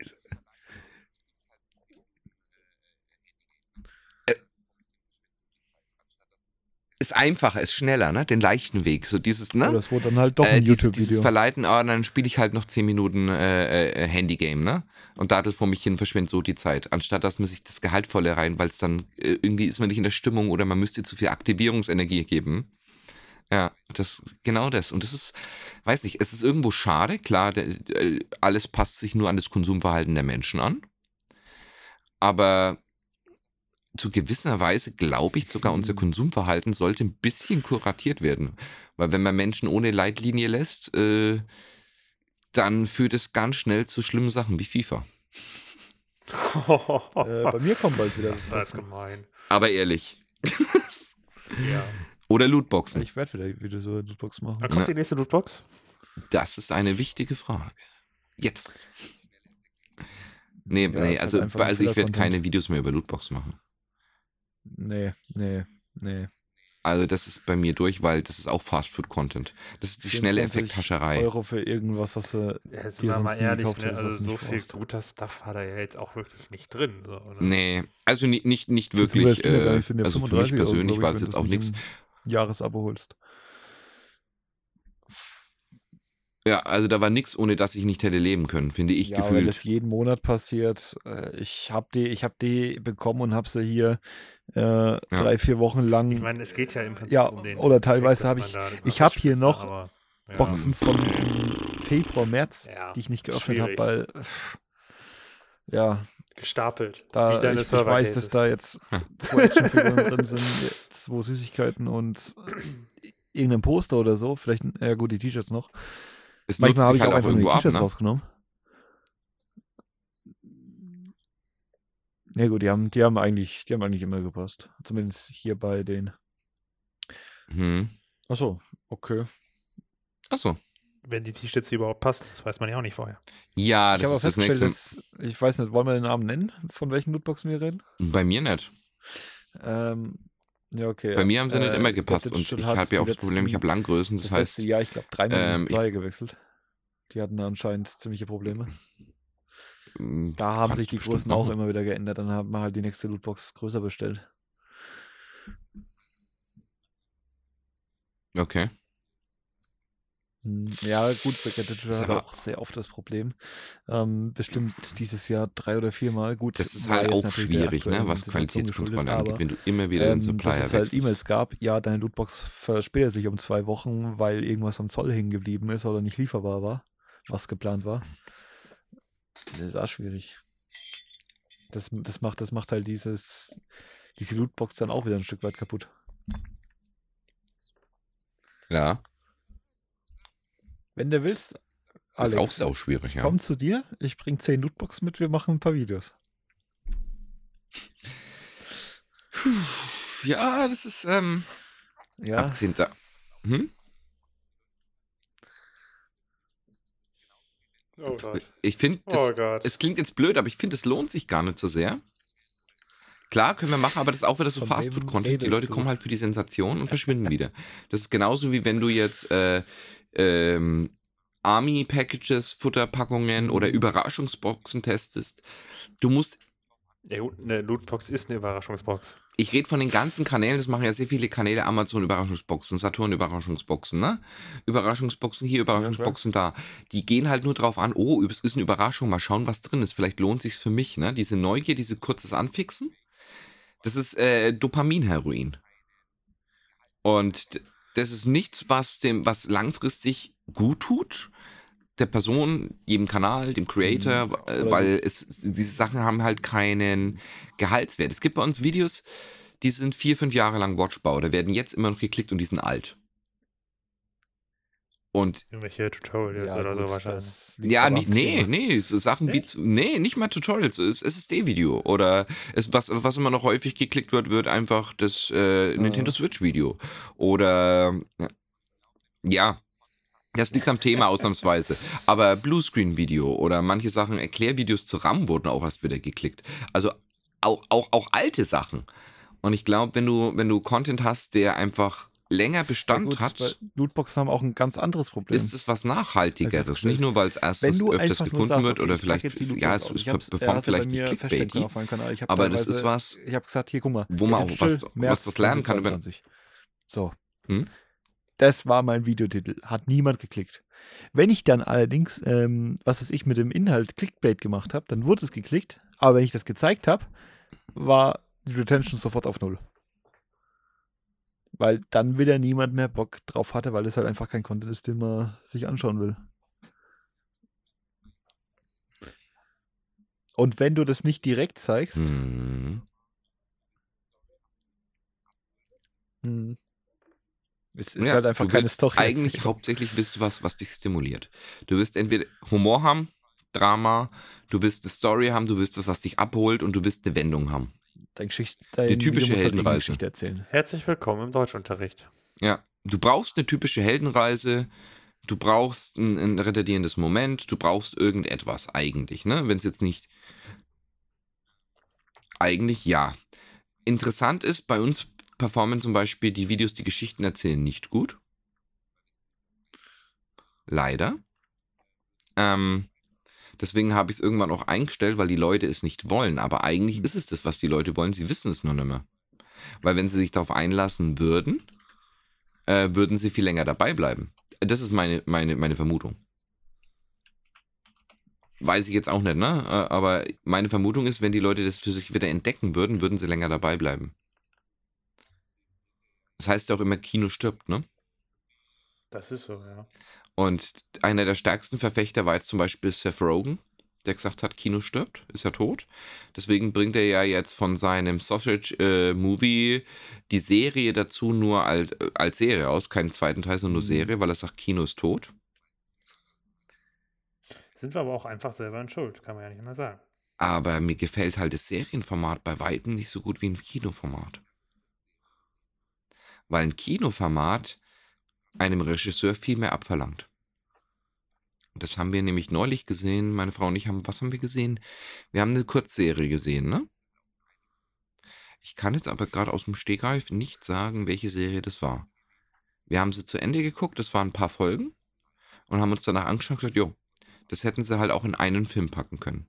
Äh, ist einfacher, ist schneller, ne? Den leichten Weg. So dieses, ne? Aber das wurde dann halt doch äh, ein dieses, dieses YouTube-Video. Verleiten, ah, dann spiele ich halt noch 10 Minuten äh, äh, Handygame, ne? Und dadel vor mich hin verschwindet so die Zeit. Anstatt dass man sich das Gehaltvolle rein, weil es dann äh, irgendwie ist man nicht in der Stimmung oder man müsste zu viel Aktivierungsenergie geben. Ja, das genau das. Und das ist, weiß nicht, es ist irgendwo schade. Klar, der, äh, alles passt sich nur an das Konsumverhalten der Menschen an. Aber zu gewisser Weise glaube ich sogar, unser Konsumverhalten sollte ein bisschen kuratiert werden. Weil wenn man Menschen ohne Leitlinie lässt, äh, dann führt es ganz schnell zu schlimmen Sachen wie FIFA. Äh, bei mir kommen bald wieder das Lootboxen. gemein. Aber ehrlich. Ja. Oder Lootboxen. Ich werde wieder, wieder so eine Lootbox machen. Wann kommt Ja. die nächste Lootbox? Das ist eine wichtige Frage. Jetzt. Nee, Ja, nee, also, also ich werde keine Videos mehr über Lootbox machen. Nee, nee, nee. Also das ist bei mir durch, weil das ist auch Fastfood-Content. Das ist die schnelle 24 Effekthascherei. Euro für irgendwas, was du. Ja, wir sonst mal ehrlich, gekauft ne? hast, also so viel brauchst. guter Stuff hat er ja jetzt auch wirklich nicht drin. So, oder? Nee, also nicht, nicht, nicht wirklich. Äh, also für mich 35 Euro, persönlich glaub war es jetzt auch nichts. Jahresabo holst. Ja, also da war nichts, ohne dass ich nicht hätte leben können, finde ich ja, weil das gefühlt. jeden Monat passiert. Äh, Ich habe die, ich habe die bekommen und habe sie hier äh, drei, vier Wochen lang Ich meine, es geht ja im Prinzip Ja, um den. oder teilweise habe ich- ich habe hier noch aber, ja. Boxen von Februar, März, Ja, die ich nicht geöffnet habe, weil ja, Gestapelt. da wie deine ich, ich weiß, dass da jetzt zwei Actionfiguren drin sind, zwei Süßigkeiten und irgendein Poster oder so. Vielleicht, ja gut, die T-Shirts noch. Es Manchmal nutzt habe sich ich halt auch einfach nur die T-Shirts ne? rausgenommen. Ja gut, die haben, die haben eigentlich, die haben eigentlich immer gepasst. Zumindest hier bei den. Hm. Achso, okay. Achso. Wenn die T-Shirts überhaupt passen, das weiß man ja auch nicht vorher. Ja, ich das habe auch ist das festgestellt, nächste. dass, ich weiß nicht, wollen wir den Namen nennen, von welchen Lootboxen wir reden? Bei mir nicht. Ähm, ja, okay. Bei mir haben sie nicht Äh, immer der gepasst und ich habe ja auch das Problem, ich habe Langgrößen, das, Das, heißt, letzte Jahr, ich glaube, dreimal ähm, Supply gewechselt. Die hatten da anscheinend ziemliche Probleme. ähm, Da haben sich die Größen auch immer wieder geändert. Dann haben wir halt die nächste Lootbox größer bestellt. Okay. Hm, Ja, gut, Ist hat aber- auch sehr oft das Problem. Ähm, bestimmt dieses Jahr drei oder viermal. Gut, Das ist halt auch schwierig, ne, was Qualitätskontrolle angeht, wenn du immer wieder den ähm, Supplier dass es halt. E-Mails gab, ja, deine Lootbox verspätet sich um zwei Wochen, weil irgendwas am Zoll hängen geblieben ist oder nicht lieferbar war, was geplant war. Das ist auch schwierig. Das, das, macht, das macht halt dieses, diese Lootbox dann auch wieder ein Stück weit kaputt. Ja, Wenn du willst, ist auch Alex, sau schwierig, ja. komm zu dir, ich bring zehn Lootboxen mit, wir machen ein paar Videos. Ja, das ist ähm, Ja, ab 10. Hm? Oh Gott. Ich finde, Oh es klingt jetzt blöd, aber ich finde, es lohnt sich gar nicht so sehr. Klar, können wir machen, aber das ist auch wieder so Fastfood-Content. Die Leute du? kommen halt für die Sensation und verschwinden wieder. Das ist genauso wie wenn du jetzt äh, ähm, Army-Packages, Futterpackungen oder. Überraschungsboxen testest. Du musst Ja gut, eine Lootbox ist eine Überraschungsbox. ich rede von den ganzen Kanälen, das machen ja sehr viele Kanäle, Amazon Überraschungsboxen, Saturn Überraschungsboxen, ne? Überraschungsboxen hier, Überraschungsboxen da. Die gehen halt nur drauf an, oh, es ist eine Überraschung, mal schauen, was drin ist. Vielleicht lohnt sich's für mich, ne? Diese Neugier, diese kurzes Anfixen, das ist äh, Dopaminheroin. Und das ist nichts, was dem, was langfristig gut tut. Der Person, jedem Kanal, dem Creator, Mhm. äh, weil es, diese Sachen haben halt keinen Gehaltswert. Es gibt bei uns Videos, die sind vier, fünf Jahre lang watchbar oder werden jetzt immer noch geklickt und die sind alt. Und Irgendwelche Tutorials ja, oder so wahrscheinlich. ja, nee, Thema. nee, so Sachen wie, Nee? zu- nee, nicht mal Tutorials, es ist SSD-Video oder es, was, was immer noch häufig geklickt wird, wird einfach das äh, Nintendo Switch-Video oder, ja, das liegt am Thema ausnahmsweise, aber Bluescreen-Video oder manche Sachen, Erklärvideos zu RAM wurden auch erst wieder geklickt, also auch, auch, auch alte Sachen und ich glaube, wenn du, wenn du Content hast, der einfach länger Ja, Bestand gut, hat, Lootboxen haben auch ein ganz anderes Problem. ist es was Nachhaltigeres. Nicht nur, weil es erstens öfters gefunden sagst, wird okay, oder vielleicht, ja, es, er performt vielleicht nicht clickbaity. Aber das ist was, Ich habe gesagt, hier, guck mal. wo man auch was, was das lernen kann. Über, 2022. So. Hm? Das war mein Videotitel. Hat niemand geklickt. Wenn ich dann allerdings, ähm, was weiß ich, mit dem Inhalt Clickbait gemacht habe, dann wurde es geklickt. Aber wenn ich das gezeigt habe, war die Retention sofort auf Null. Weil dann wieder niemand mehr Bock drauf hatte, weil es halt einfach kein Content ist, den man sich anschauen will. Und wenn du das nicht direkt zeigst, hm, hm, es ist ja, halt einfach keine Story. Eigentlich erzählen. hauptsächlich willst du was, was dich stimuliert. Du wirst entweder Humor haben, Drama, du willst eine Story haben, du willst das, was dich abholt und du willst eine Wendung haben. Dein Geschichte, dein Die typische halt Heldenreise. Geschichte erzählen. Herzlich willkommen im Deutschunterricht. Ja, du brauchst eine typische Heldenreise, du brauchst ein, ein retardierendes Moment, du brauchst irgendetwas eigentlich, ne? Wenn es jetzt nicht. Eigentlich ja. Interessant ist, bei uns performen zum Beispiel die Videos, die Geschichten erzählen, nicht gut. Leider. Ähm, deswegen habe ich es irgendwann auch eingestellt, weil die Leute es nicht wollen. Aber eigentlich ist es das, was die Leute wollen. Sie wissen es nur nicht mehr. Weil wenn sie sich darauf einlassen würden, äh, würden sie viel länger dabei bleiben. Das ist meine, meine, meine Vermutung. Weiß ich jetzt auch nicht, ne? Äh, Aber meine Vermutung ist, wenn die Leute das für sich wieder entdecken würden, würden sie länger dabei bleiben. Das heißt ja auch immer, Kino stirbt, ne? Das ist so, ja. Und einer der stärksten Verfechter war jetzt zum Beispiel Seth Rogen, der gesagt hat, Kino stirbt, ist ja tot. Deswegen bringt er ja jetzt von seinem Sausage-Movie die Serie dazu nur als, äh, als Serie aus, keinen zweiten Teil, sondern nur Mhm. Serie, weil er sagt, Kino ist tot. Sind wir aber auch einfach selber in Schuld, kann man ja nicht mehr sagen. Aber mir gefällt halt das Serienformat bei Weitem nicht so gut wie ein Kinoformat. Weil ein Kinoformat einem Regisseur viel mehr abverlangt. Das haben wir nämlich neulich gesehen. Meine Frau und ich haben, was haben wir gesehen? Wir haben eine Kurzserie gesehen, ne? Ich kann jetzt aber gerade aus dem Stegreif nicht sagen, welche Serie das war. Wir haben sie zu Ende geguckt, das waren ein paar Folgen und haben uns danach angeschaut und gesagt, jo, das hätten sie halt auch in einen Film packen können.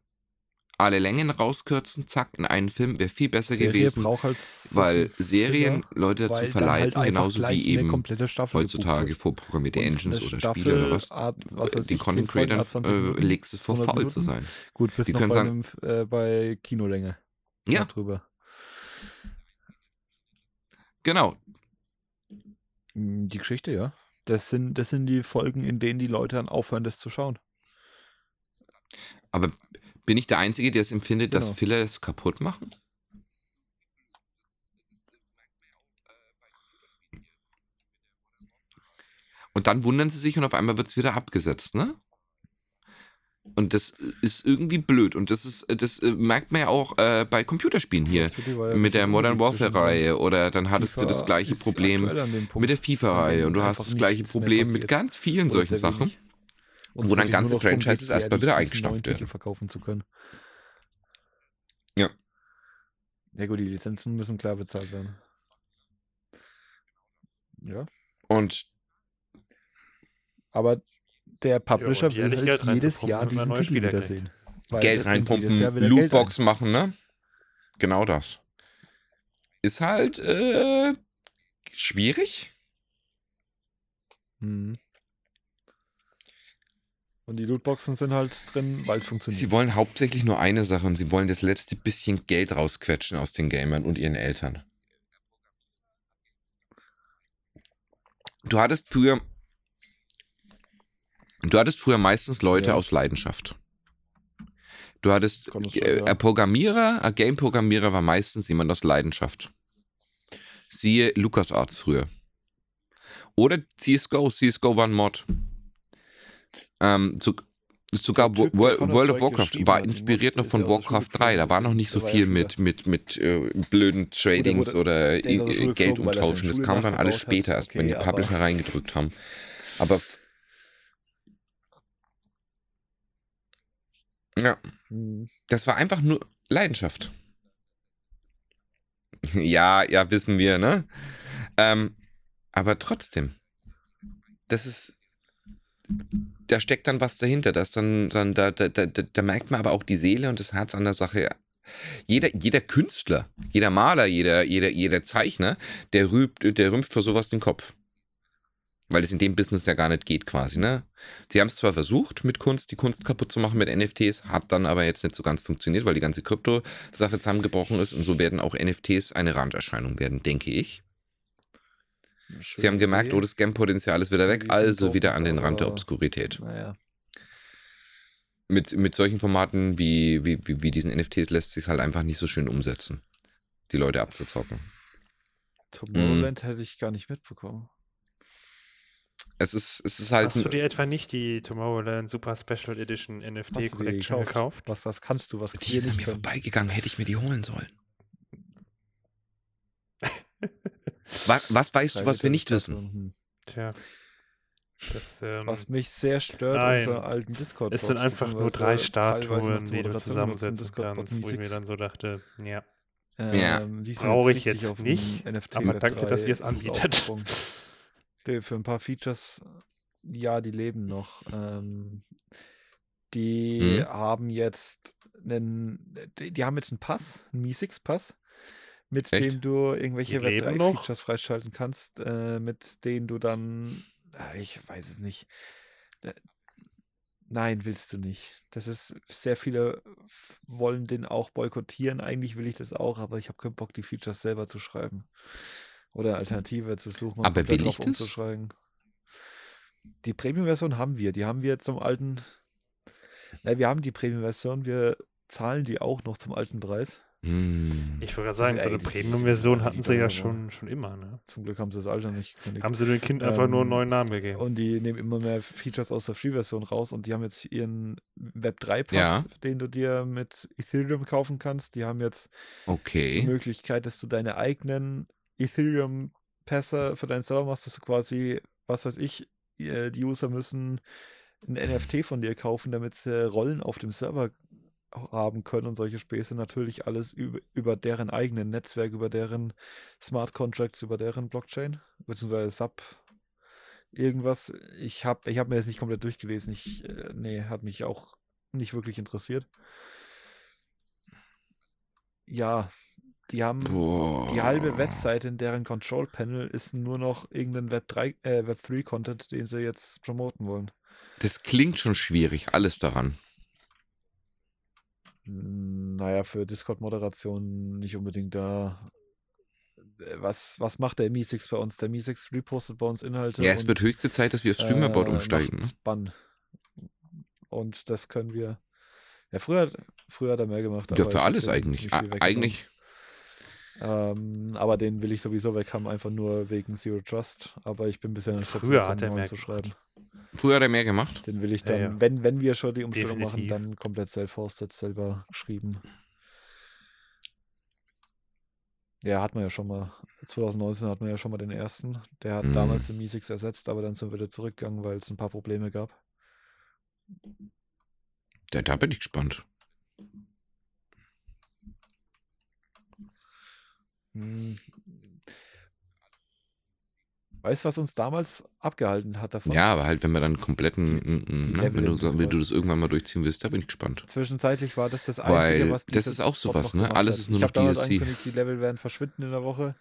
Alle Längen rauskürzen, zack, in einen Film wäre viel besser Serie gewesen, halt weil Serien Filler, Leute dazu verleiten, halt genauso wie eben komplette Staffel gebucht heutzutage vorprogrammierte Engines oder Staffel, Spiele oder was. Art, was den Content 10 Folgen, Creatern Art 20 äh, legst es vor, 100 faul zu sein. Gut, bis Die noch können bei, sagen- einem, äh, bei Kinolänge. Ja. Drüber. Genau. Mm, Die Geschichte, ja. Das sind, das sind die Folgen, in denen die Leute dann aufhören, das zu schauen. Aber bin ich der Einzige, der es empfindet, dass Genau. Filler das kaputt machen? Und dann wundern sie sich und auf einmal wird es wieder abgesetzt, ne? Und das ist irgendwie blöd. Und das ist, das äh, merkt man ja auch äh, bei Computerspielen hier. Ja Mit der Modern Warfare-Reihe oder dann hattest du FIFA das gleiche Problem mit der FIFA-Reihe und du hast das gleiche Problem mit ganz vielen solchen Sachen. wenig. Und wo dann ganze Franchises erstmal wieder eingestampft Titel werden. verkaufen zu können. Ja. Ja gut, die Lizenzen müssen klar bezahlt werden. Ja. Und Aber der Publisher und will halt Geld jedes Jahr diesen Titel Spieler wiedersehen. Weil Geld reinpumpen, wieder Lootbox machen, ne? Genau das. Ist halt äh, schwierig. ein. Und die Lootboxen sind halt drin, weil es funktioniert. Sie wollen hauptsächlich nur eine Sache und sie wollen das letzte bisschen Geld rausquetschen aus den Gamern und ihren Eltern. Du hattest früher. Du hattest früher meistens Leute Ja. aus Leidenschaft. Du hattest äh, ein Programmierer, ein Game-Programmierer war meistens jemand aus Leidenschaft. Siehe LucasArts früher. Oder CSGO. CSGO war ein Mod. Ähm, zu, sogar Typ, World, World of Warcraft war inspiriert noch von Warcraft 3. Da war noch nicht so viel mit, mit, mit äh, blöden Tradings oder der Schule Geld umtauschen. Das kam dann alles später erst, wenn die Okay, Publisher reingedrückt haben. Aber ja, Mhm. das war einfach nur Leidenschaft. ja, ja, wissen wir, ne? Ähm, aber trotzdem, das ist, da steckt dann was dahinter. Das dann, dann da, da, da, da merkt man aber auch die Seele und das Herz an der Sache. Jeder, jeder Künstler, jeder Maler, jeder, jeder, jeder Zeichner, der rühmt, der rümpft vor sowas den Kopf. Weil es in dem Business ja gar nicht geht, quasi, ne? Sie haben es zwar versucht, mit Kunst die Kunst kaputt zu machen mit NFTs, hat dann aber jetzt nicht so ganz funktioniert, weil die ganze Krypto-Sache zusammengebrochen ist und so werden auch NFTs eine Randerscheinung werden, denke ich. Sie haben gemerkt, oh, das Scam-Potenzial ist wieder weg, also wieder an den Rand der Obskurität. Naja. Mit, mit solchen Formaten wie, wie, wie, wie diesen NFTs lässt sich halt einfach nicht so schön umsetzen, die Leute abzuzocken. Tomorrowland hätte ich gar nicht mitbekommen. Es ist, es ist halt. Hast du dir etwa nicht die Tomorrowland Super Special Edition NFT Collection gekauft? Was das kannst du, was die ist an mir können. vorbeigegangen, hätte ich mir die holen sollen. was, was weißt du, was wir nicht wissen? Hm. Tja. Das, ähm, Was mich sehr stört, Nein. unser alten discord es sind einfach nur drei Statuen, die du zusammensetzen kannst, wo ich mir dann so dachte, ja. Ja. Ähm, sind Brauche ich jetzt nicht, NFT aber Web danke, 3 dass ihr es anbietet. für ein paar Features, ja, die leben noch. Ähm, die Mhm. haben jetzt einen, die, die haben jetzt einen Pass, einen Mi6-Pass, mit Echt? dem du irgendwelche Die leben Web noch? 3-Features freischalten kannst, äh, mit denen du dann, äh, ich weiß es nicht. Äh, Nein, willst du nicht. Das ist, sehr viele wollen den auch boykottieren. Eigentlich will ich das auch, aber ich habe keinen Bock, die Features selber zu schreiben. Oder Alternative zu suchen und Aber will ich drauf das? umzuschreiben. Die Premium-Version haben wir. Die haben wir zum alten. Na, wir haben die Premium-Version, wir zahlen die auch noch zum alten Preis. Hm. Ich wollte gerade sagen, so eine Premium-Version hatten sie ja schon, schon immer, ne? Zum Glück haben sie das Alter nicht gekündigt. Haben sie dem Kind einfach nur einen Ähm, neuen Namen gegeben. Und die nehmen immer mehr Features aus der Free-Version raus und die haben jetzt ihren Web 3-Pass, Ja. den du dir mit Ethereum kaufen kannst. Die haben jetzt die Okay. Möglichkeit, dass du deine eigenen Ethereum-Pässe für deinen Server machst, dass du quasi, was weiß ich, äh, die User müssen ein NFT von dir kaufen, damit sie Rollen auf dem Server haben können und solche Späße. Natürlich alles über, über deren eigenen Netzwerk, über deren Smart Contracts, über deren Blockchain, beziehungsweise Sub irgendwas. Ich habe ich hab mir das nicht komplett durchgelesen. Ich, äh, nee, hat mich auch nicht wirklich interessiert. Ja, die haben Boah. die halbe Webseite in deren Control Panel ist nur noch irgendein Web 3, äh, Web 3 Content, den sie jetzt promoten wollen. Das klingt schon schwierig, alles daran. Hm, Naja, für Discord-Moderation nicht unbedingt da. Äh, Was, was macht der Mi6 bei uns? Der Mi6 repostet bei uns Inhalte. Ja, es und, wird höchste Zeit, dass wir auf Streamerboard äh, umsteigen. Ne? Bann. Und das können wir. Ja, früher, früher hat er mehr gemacht. Ja, für alles eigentlich. Eigentlich, Ähm, aber den will ich sowieso weg haben, einfach nur wegen Zero Trust. Aber ich bin bisher noch nicht dazu Früher hat gekommen, er neuen mehr zu gemacht. Früher hat er mehr gemacht. Den will ich Ja, dann, ja. Wenn, wenn wir schon die Umstellung Definitiv. machen, dann komplett self-hosted, selber geschrieben. Ja, hat man ja schon mal. 2019 hatten wir ja schon mal den ersten. Der hat Mhm. damals den Mi6 ersetzt, aber dann sind wir wieder zurückgegangen, weil es ein paar Probleme gab. Da, da bin ich gespannt. Weißt du, was uns damals abgehalten hat davon? Ja, aber halt, wenn wir dann kompletten, Die- die ne, Level wenn, du, so- wenn du das irgendwann mal durchziehen willst, da bin ich gespannt. Zwischenzeitlich war das das Einzige, Weil was das ist auch sowas, ne? Alles ist nur ich noch DLC. die Level werden verschwinden in der Woche.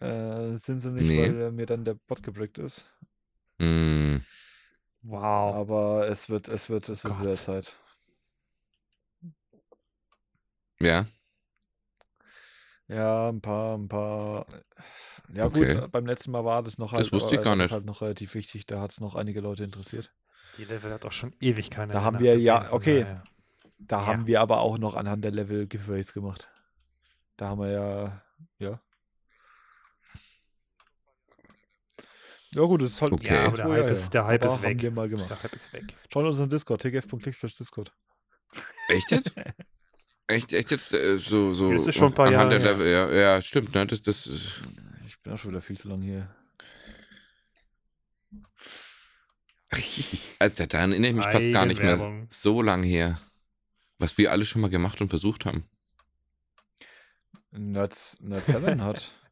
Äh, sind sie nicht, Nee. weil äh, mir dann der Bot gebrickt ist. Mm, Wow. Aber es wird, es wird, es wird Gott. wieder Zeit. ja, Ja, ein paar, ein paar. Ja Okay. gut, beim letzten Mal war das noch halt, wusste ich aber gar das nicht. ist halt noch relativ wichtig. Da hat es noch einige Leute interessiert. Die Level hat auch schon ewig keiner Da haben wir ja- okay. daher. Da Ja. haben wir aber auch noch anhand der Level Giveaways gemacht. Da haben wir ja, ja. Ja gut, das ist halt Okay. Ja, aber der Hype ist- der Hype ist weg. Haben wir mal gemacht. Der Hype ist weg. Schaut unseren Discord, tgf.click Discord. echt jetzt? echt, echt jetzt äh, so, so Das ist schon ein paar anhand Jahre der Level, ja, ja, stimmt, ne? Das, das, ist- Ich bin auch schon wieder viel zu lange hier. also daran erinnere ich mich fast gar nicht mehr so lang her. Was wir alle schon mal gemacht und versucht haben. Nerd, Nerd 7 hat.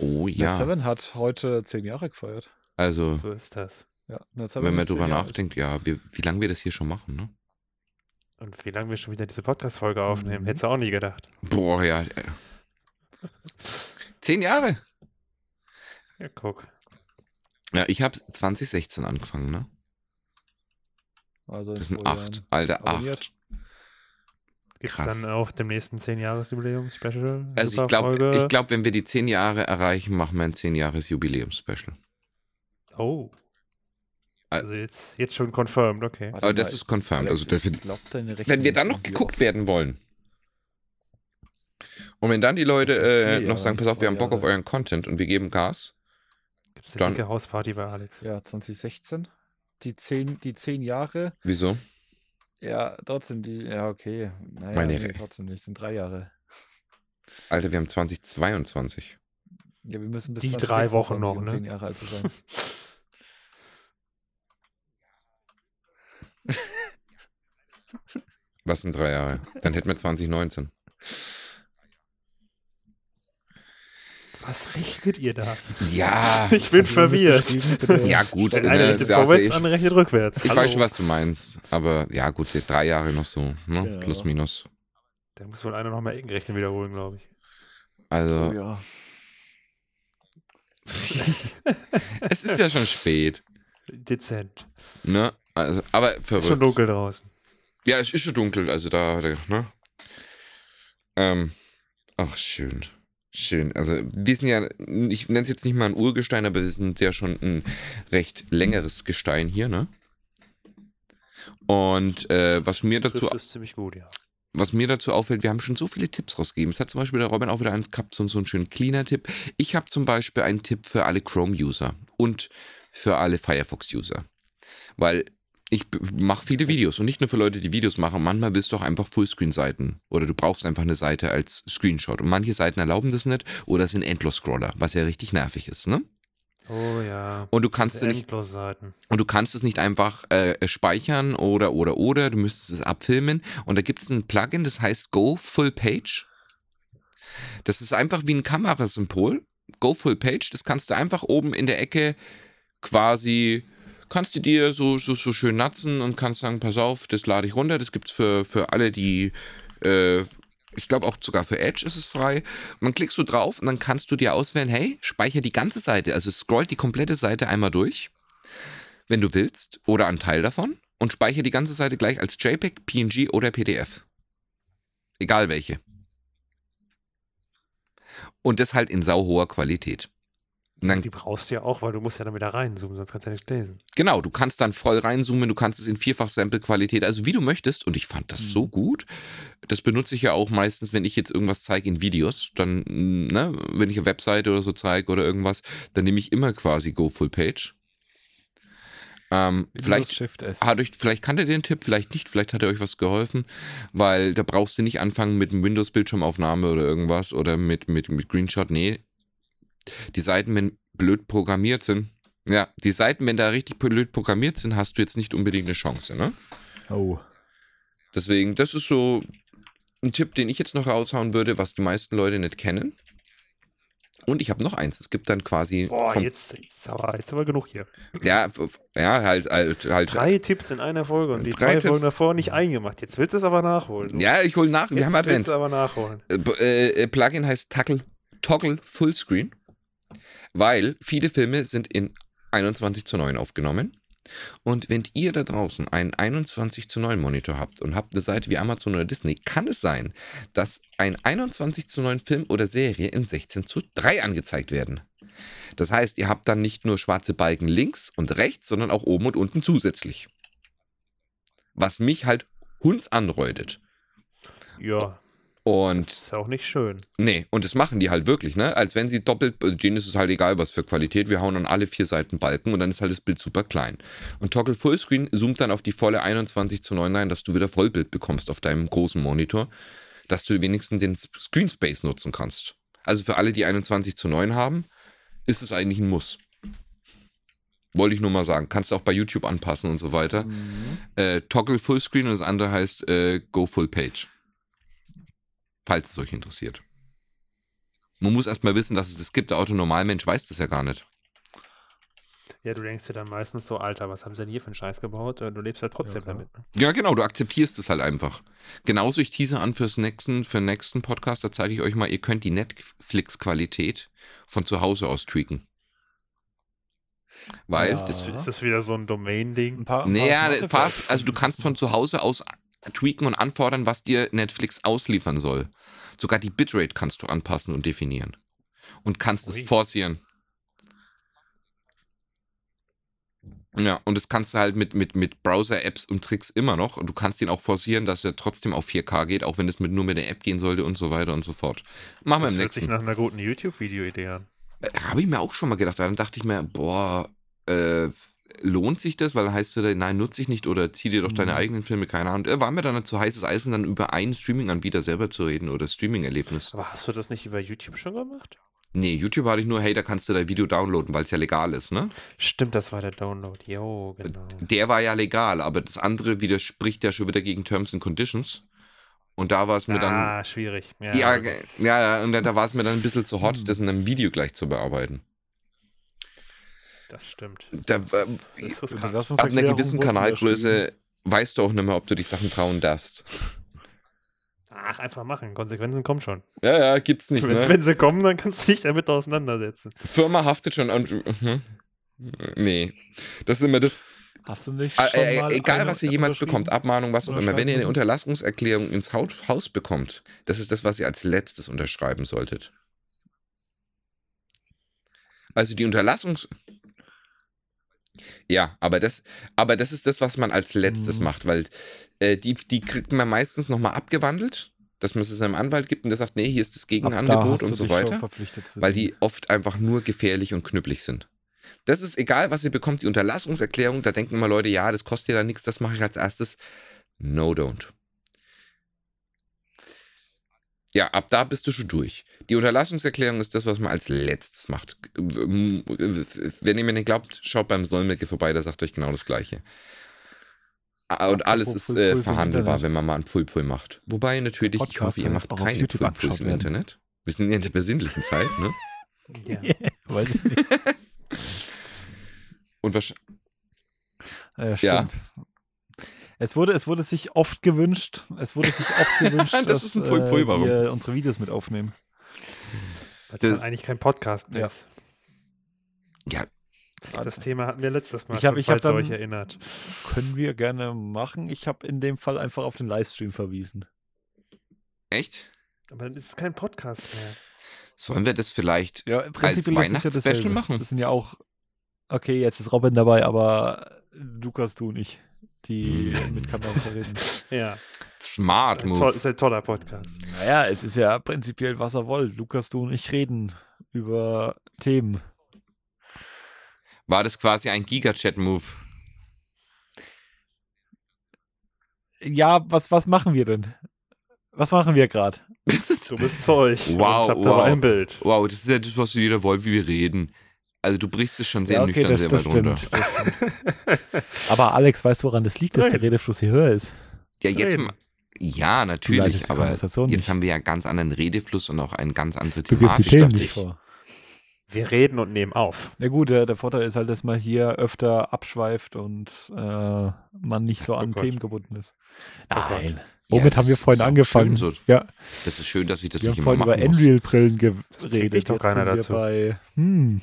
Oh Nerd ja. 7 hat heute zehn Jahre gefeiert. Also, So ist das. Ja, Nerd 7 wenn man drüber nachdenkt, ja, wir, wie lange wir das hier schon machen, ne? Und wie lange wir schon wieder diese Podcast-Folge aufnehmen, Mhm. hättest du auch nie gedacht. Boah, ja. äh. Zehn Jahre. Ja, guck. Ja, ich habe 2016 angefangen, ne? Also Das sind acht. Alter, acht. Gibt es dann auf dem nächsten 10-Jahres-Jubiläum-Special? Also ich glaube, glaub, wenn wir die zehn Jahre erreichen, machen wir ein zehn Jahres Jubiläum-Special. Oh. Al- Also jetzt, jetzt schon confirmed, okay. Warte Aber das mal, ist confirmed. Alex, Also dafür, ich glaub, wenn wir dann noch geguckt werden wollen. Und wenn dann die Leute äh, noch sagen, pass auf, wir haben Bock auf euren Content und wir geben Gas, Gibt es eine Dann- dicke Hausparty bei Alex? Ja, 2016. Die zehn, die zehn Jahre. Wieso? Ja, trotzdem, die, ja, okay. Naja, Meine nee, trotzdem nicht. sind drei Jahre. Alter, wir haben 2022. Ja, wir müssen bis Die drei Wochen 2026, noch, ne? zehn Jahre alt zu sein. Was sind drei Jahre? Dann hätten wir 2019. Was richtet ihr da? Ja. Ich bin verwirrt. Ja, gut. Wenn ne, einer ist richtet ja, vorwärts, ich andere richtet rückwärts. ich Hallo. weiß schon, was du meinst. Aber ja, gut, die drei Jahre noch so. Ne? Genau. Plus, minus. Da muss wohl einer nochmal Eckenrechnen wiederholen, glaube ich. Also, Oh, ja. es ist ja schon spät. Dezent. Ne? Also, aber Ist schon verrückt. dunkel draußen. Ja, es ist schon dunkel, also da, ne? Ähm, ach, schön. Schön. Also, wir sind ja, ich nenne es jetzt nicht mal ein Urgestein, aber wir sind ja schon ein recht längeres Gestein hier, ne? Und äh, was mir dazu Trifft es ziemlich gut, ja. was mir dazu auffällt, wir haben schon so viele Tipps rausgegeben. Es hat zum Beispiel der Robin auch wieder eins gehabt, so, so einen schönen Cleaner-Tipp. Ich habe zum Beispiel einen Tipp für alle Chrome-User und für alle Firefox-User. Weil ich mache viele Videos und nicht nur für Leute, die Videos machen. Manchmal willst du auch einfach Fullscreen-Seiten oder du brauchst einfach eine Seite als Screenshot. Und manche Seiten erlauben das nicht oder sind Endlos-Scroller, was ja richtig nervig ist. Ne? Oh ja. Und du kannst sie nicht und du kannst es nicht einfach äh, speichern oder, oder, oder. Du müsstest es abfilmen. Und da gibt es ein Plugin, das heißt Go Full Page. Das ist einfach wie ein Kamerasymbol. Go Full Page. Das kannst du einfach oben in der Ecke quasi, kannst du dir so, so, so schön natzen und kannst sagen, pass auf, das lade ich runter. Das gibt es für, für alle, die, äh, ich glaube auch sogar für Edge ist es frei. Und dann klickst du drauf und dann kannst du dir auswählen, hey, speicher die ganze Seite. Also scrollt die komplette Seite einmal durch wenn du willst, oder einen Teil davon und speichere die ganze Seite gleich als JPEG, PNG oder PDF. Egal welche. Und das halt in sauhoher Qualität. Dann, Die brauchst du ja auch, weil du musst ja dann wieder reinzoomen, sonst kannst du ja nicht lesen. genau, du kannst dann voll reinzoomen, du kannst es in Vierfach-Sample-Qualität, also wie du möchtest. Und ich fand das so gut. Das benutze ich ja auch meistens, wenn ich jetzt irgendwas zeige in Videos. Dann, ne, wenn ich eine Webseite oder so zeige oder irgendwas, dann nehme ich immer quasi Go Full Page. Ähm, vielleicht Shift S. hat euch, vielleicht kannte ihr den Tipp, vielleicht nicht, vielleicht hat er euch was geholfen, weil da brauchst du nicht anfangen mit einem Windows-Bildschirmaufnahme oder irgendwas oder mit, mit, mit Greenshot. Nee, die Seiten, wenn blöd programmiert sind, ja, die Seiten, wenn da richtig blöd programmiert sind, hast du jetzt nicht unbedingt eine Chance, ne? Oh. Deswegen, das ist so ein Tipp, den ich jetzt noch raushauen würde, was die meisten Leute nicht kennen. Und ich habe noch eins. Es gibt dann quasi Boah, vom, jetzt, jetzt, aber, jetzt aber genug hier. ja, ja, halt, halt, halt Drei Tipps in einer Folge und die Drei drei, Tipps. Folgen davor nicht eingemacht. Jetzt willst du es aber nachholen. ja, ich hole nach. Wir jetzt haben willst Advent. du aber nachholen. Äh, äh, Plugin heißt Toggle, Toggle Fullscreen, weil viele Filme sind in 21 zu 9 aufgenommen. Und wenn ihr da draußen einen 21 zu 9 Monitor habt und habt eine Seite wie Amazon oder Disney, kann es sein, dass ein 21 zu 9 Film oder Serie in 16 zu 3 angezeigt werden. Das heißt, ihr habt dann nicht nur schwarze Balken links und rechts, sondern auch oben und unten zusätzlich. Was mich halt hunds anreutet. Ja, Und das ist auch nicht schön. Nee, und das machen die halt wirklich, ne? Als wenn sie doppelt, also denen ist es halt egal, was für Qualität, wir hauen an alle vier Seiten Balken und dann ist halt das Bild super klein. Und Toggle Fullscreen zoomt dann auf die volle 21 zu 9 ein, dass du wieder Vollbild bekommst auf deinem großen Monitor, dass du wenigstens den Screen Space nutzen kannst. Also für alle, die 21 zu 9 haben, ist es eigentlich ein Muss. Wollte ich nur mal sagen. Kannst du auch bei YouTube anpassen und so weiter. Mhm. Äh, Toggle Fullscreen und das andere heißt äh, Go Full Page. Falls es euch interessiert. Man muss erstmal wissen, dass es das gibt. Der Autonormalmensch weiß das ja gar nicht. Ja, du denkst dir dann meistens so, Alter, was haben sie denn hier für einen Scheiß gebaut? Äh, Du lebst ja trotzdem klar. damit. Ne? Ja, genau, du akzeptierst es halt einfach. Genauso, ich tease an fürs nächsten, für den nächsten Podcast, da zeige ich euch mal, ihr könnt die Netflix-Qualität von zu Hause aus tweaken. Weil, Ja. das, Ist, ist das wieder so ein Domain-Ding? Ein paar, ein naja, fast, also du kannst von zu Hause aus tweaken und anfordern, was dir Netflix ausliefern soll. Sogar die Bitrate kannst du anpassen und definieren. Und kannst es Ui. forcieren. Ja, und das kannst du halt mit, mit, mit Browser-Apps und Tricks immer noch. Und du kannst ihn auch forcieren, dass er trotzdem auf 4K geht, auch wenn es mit, nur mit der App gehen sollte und so weiter und so fort. Machen wir Das im hört sich nächsten. nach einer guten YouTube-Video-Idee an. Äh, Habe ich mir auch schon mal gedacht. Dann dachte ich mir, boah, äh, lohnt sich das? Weil dann heißt du, nein, nutze ich nicht oder zieh dir doch deine Mhm. eigenen Filme, keine Ahnung. Äh, War mir dann zu heißes Eisen, dann über einen Streaming-Anbieter selber zu reden oder Streaming-Erlebnis. Aber hast du das nicht über YouTube schon gemacht? Nee, YouTube hatte ich nur, hey, da kannst du dein Video downloaden, weil es ja legal ist, ne? Stimmt, das war der Download. Jo, genau. Der war ja legal, aber das andere widerspricht ja schon wieder gegen Terms and Conditions. Und da war es mir dann. ah, schwierig. Ja, Ja, ja, ja, und da, da war es mir dann ein bisschen zu hot, Hm. das in einem Video gleich zu bearbeiten. Das stimmt. Da, Das äh, ist, das ist ab einer gewissen Kanalgröße weißt du auch nicht mehr, ob du dich Sachen trauen darfst. Ach, einfach machen. Konsequenzen kommen schon. Ja, ja, gibt's nicht. Wenn, Ne? wenn sie kommen, dann kannst du dich damit auseinandersetzen. Firma haftet schon und. Mhm. Nee. Das ist immer das. Hast du nicht Äh, schon äh, mal egal, was ihr jemals bekommt, Abmahnung, was auch immer, wenn ihr eine Unterlassungserklärung ins Haus bekommt, das ist das, was ihr als letztes unterschreiben solltet. Also die Unterlassungs. Ja, aber das, aber das ist das, was man als letztes Mhm. macht, weil äh, die, die kriegt man meistens nochmal abgewandelt, dass man es seinem Anwalt gibt und der sagt, nee, hier ist das Gegenangebot und so weiter weil die oft einfach nur gefährlich und knüppelig sind. Das ist egal, was ihr bekommt, die Unterlassungserklärung, da denken immer Leute, ja, das kostet ja da nichts, das mache ich als erstes. No, don't. Ja, ab da bist du schon durch. Die Unterlassungserklärung ist das, was man als letztes macht. Wenn ihr mir nicht glaubt, schaut beim Solmecke vorbei, der sagt euch genau das Gleiche. Ah, Und alles ist äh, verhandelbar, wenn man mal einen Pfui-Pfui macht. Wobei natürlich, ich hoffe, ihr macht keine angeschaut im. Internet. Wir sind ja in der besinnlichen Zeit, ne? Ja. Weiß ich nicht. Und wahrscheinlich. Ja. stimmt. Es wurde, es wurde sich oft gewünscht, es wurde sich oft gewünscht, Das dass äh, warum? wir unsere Videos mit aufnehmen. Weil es dann eigentlich kein Podcast mehr Ja. ist. Ja, Das Thema hatten wir letztes Mal Ich hab- schon, ich hab falls ihr euch dann- erinnert. Können wir gerne machen. Ich habe in dem Fall einfach auf den Livestream verwiesen. echt? Aber dann ist es kein Podcast mehr. Sollen wir das vielleicht Ja, als prinzipiell ist es ja Weihnachtsspecial dasselbe. machen? Das sind ja auch. Okay, jetzt ist Robin dabei, aber Lukas, du und ich, die mit Kamera reden. Ja. Smart ist, ein toll, Move? ist ein toller Podcast. Naja, es ist ja prinzipiell, was er wollt. Lukas, du und ich reden über Themen. War das quasi ein Giga-Chat-Move? Ja, was, was machen wir denn? Was machen wir gerade? Du bist Zeug. Wow, und hab dabei wow. ein Bild. wow, das ist ja das, was jeder wollt, wie wir reden. Also du brichst es schon sehr Ja, okay, nüchtern das, sehr das weit runter. Aber Alex, weißt du, woran das liegt, dass der Nein. Redefluss hier höher ist? Ja, jetzt Reden. ja, natürlich, die aber jetzt nicht. haben wir ja einen ganz anderen Redefluss und auch eine ganz andere Du die Thematik. Themen dachte nicht ich. vor. Wir reden und nehmen auf. Na gut, der, der Vorteil ist halt, dass man hier öfter abschweift und äh, man nicht so an Oh. Themen gebunden ist. Oh. Nein. Ja, Womit haben wir vorhin angefangen? so. Ja, Das ist schön, dass ich das wir nicht haben immer vorhin über Das geredet. kriegt doch Jetzt keiner sind wir dazu. bei, hm,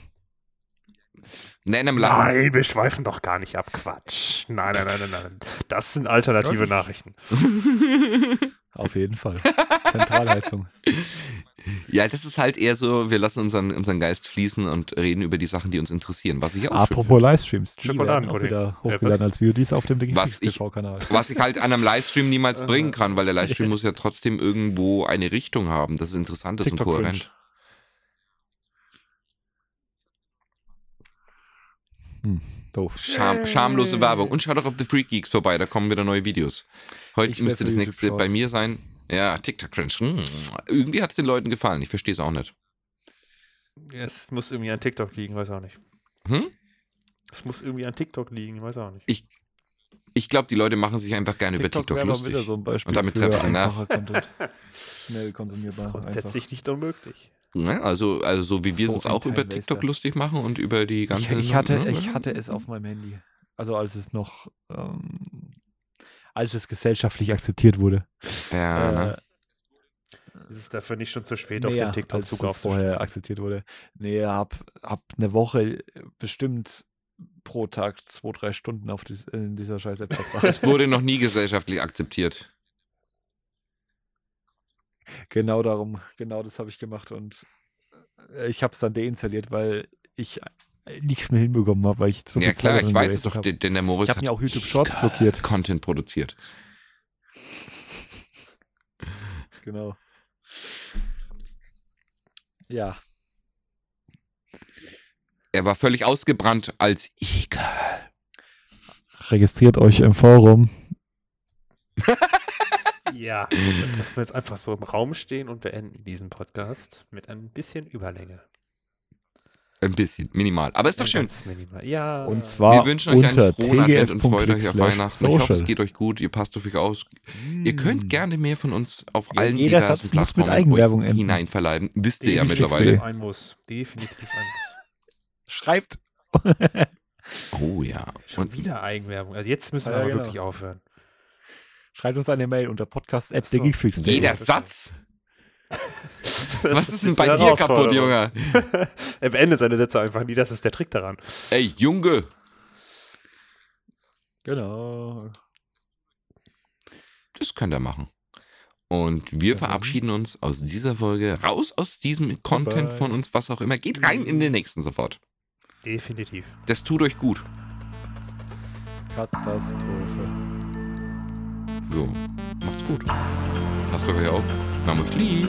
Nein, im Land. Nein, wir schweifen doch gar nicht ab. Quatsch. Nein, nein, nein, nein, nein. Das sind alternative Ja. Nachrichten. auf jeden Fall. Zentralheizung. Ja, das ist halt eher so, wir lassen unseren, unseren Geist fließen und reden über die Sachen, die uns interessieren, was ich auch Apropos Livestreams, die werden auch wieder hochgeladen was? als VODs auf dem TV-Kanal. Was ich halt an einem Livestream niemals bringen kann, weil der Livestream muss ja trotzdem irgendwo eine Richtung haben, dass es interessant ist und kohärent. Hm, doof. Scham, schamlose Werbung. Und schaut doch auf The Freak Geeks vorbei, da kommen wieder neue Videos. Heute Ich müsste das nächste bei mir sein. Ja, TikTok Cringe. Hm. Irgendwie hat es den Leuten gefallen. Ich verstehe es auch nicht. Es muss irgendwie an TikTok liegen, weiß auch nicht. Hm? Es muss irgendwie an TikTok liegen, weiß auch nicht. Ich glaube, die Leute machen sich einfach gerne über TikTok wäre mal lustig. wieder so ein Beispiel Und damit treffen, ne? einfacher Content. Schnell Das ist konsumierbar. grundsätzlich nicht unmöglich. Ne? Also, also so wie wir So uns auch über. TikTok lustig machen und über die ganze. Ich, ich, hatte, ne? ich hatte es auf meinem Handy. Also als es noch, ähm, als es gesellschaftlich akzeptiert wurde. Ja? Es ist dafür nicht schon zu spät, auf Näher, den TikTok als es vorher akzeptiert wurde. Nee, hab, hab eine Woche bestimmt pro Tag zwei, drei Stunden auf dies, in dieser scheiß App verbracht. Es wurde noch nie gesellschaftlich akzeptiert. Genau darum, genau das habe ich gemacht und äh, ich habe es dann deinstalliert, weil ich äh, nichts mehr hinbekommen habe, weil ich zu ja, klar, ich weiß es doch, hab. denn der Moritz Ich hat mir auch YouTube Shorts blockiert. Content produziert. Genau. Ja. Er war völlig ausgebrannt als Igel. Registriert euch im Forum. Ja, das lassen wir jetzt einfach so im Raum stehen und beenden diesen Podcast mit ein bisschen Überlänge. Ein bisschen, minimal. Aber ist doch schön. Minimal. Ja. Und zwar Wir wünschen euch einen frohen Advent und freut euch auf Weihnachten. slash Ich hoffe, es social. geht euch gut. Ihr passt auf euch aus. Ihr könnt gerne mehr von uns auf Ja, allen jeder diversen Satz muss mit Plattformen Eigenwerbung hineinverleiben. Wisst ihr ja Definitiv. mittlerweile. ein Muss. Definitiv ein Muss. Schreibt. Oh ja. Schon Und wieder Eigenwerbung. Also jetzt müssen wir Ja, aber genau. wirklich aufhören. Schreibt uns eine Mail unter Geekfreaks. jeder Satz. Was ist denn bei dir kaputt. Junge? er beendet seine Sätze einfach nie. Das ist der Trick daran. Ey, Junge. Genau. Das könnt ihr machen. Und wir Ja. verabschieden uns aus dieser Folge raus aus diesem Content Bye. von uns, was auch immer. Geht rein in den nächsten sofort. Definitiv. Das tut euch gut. Katastrophe. So, macht's gut. Passt auf euch auf. Haben euch lieb.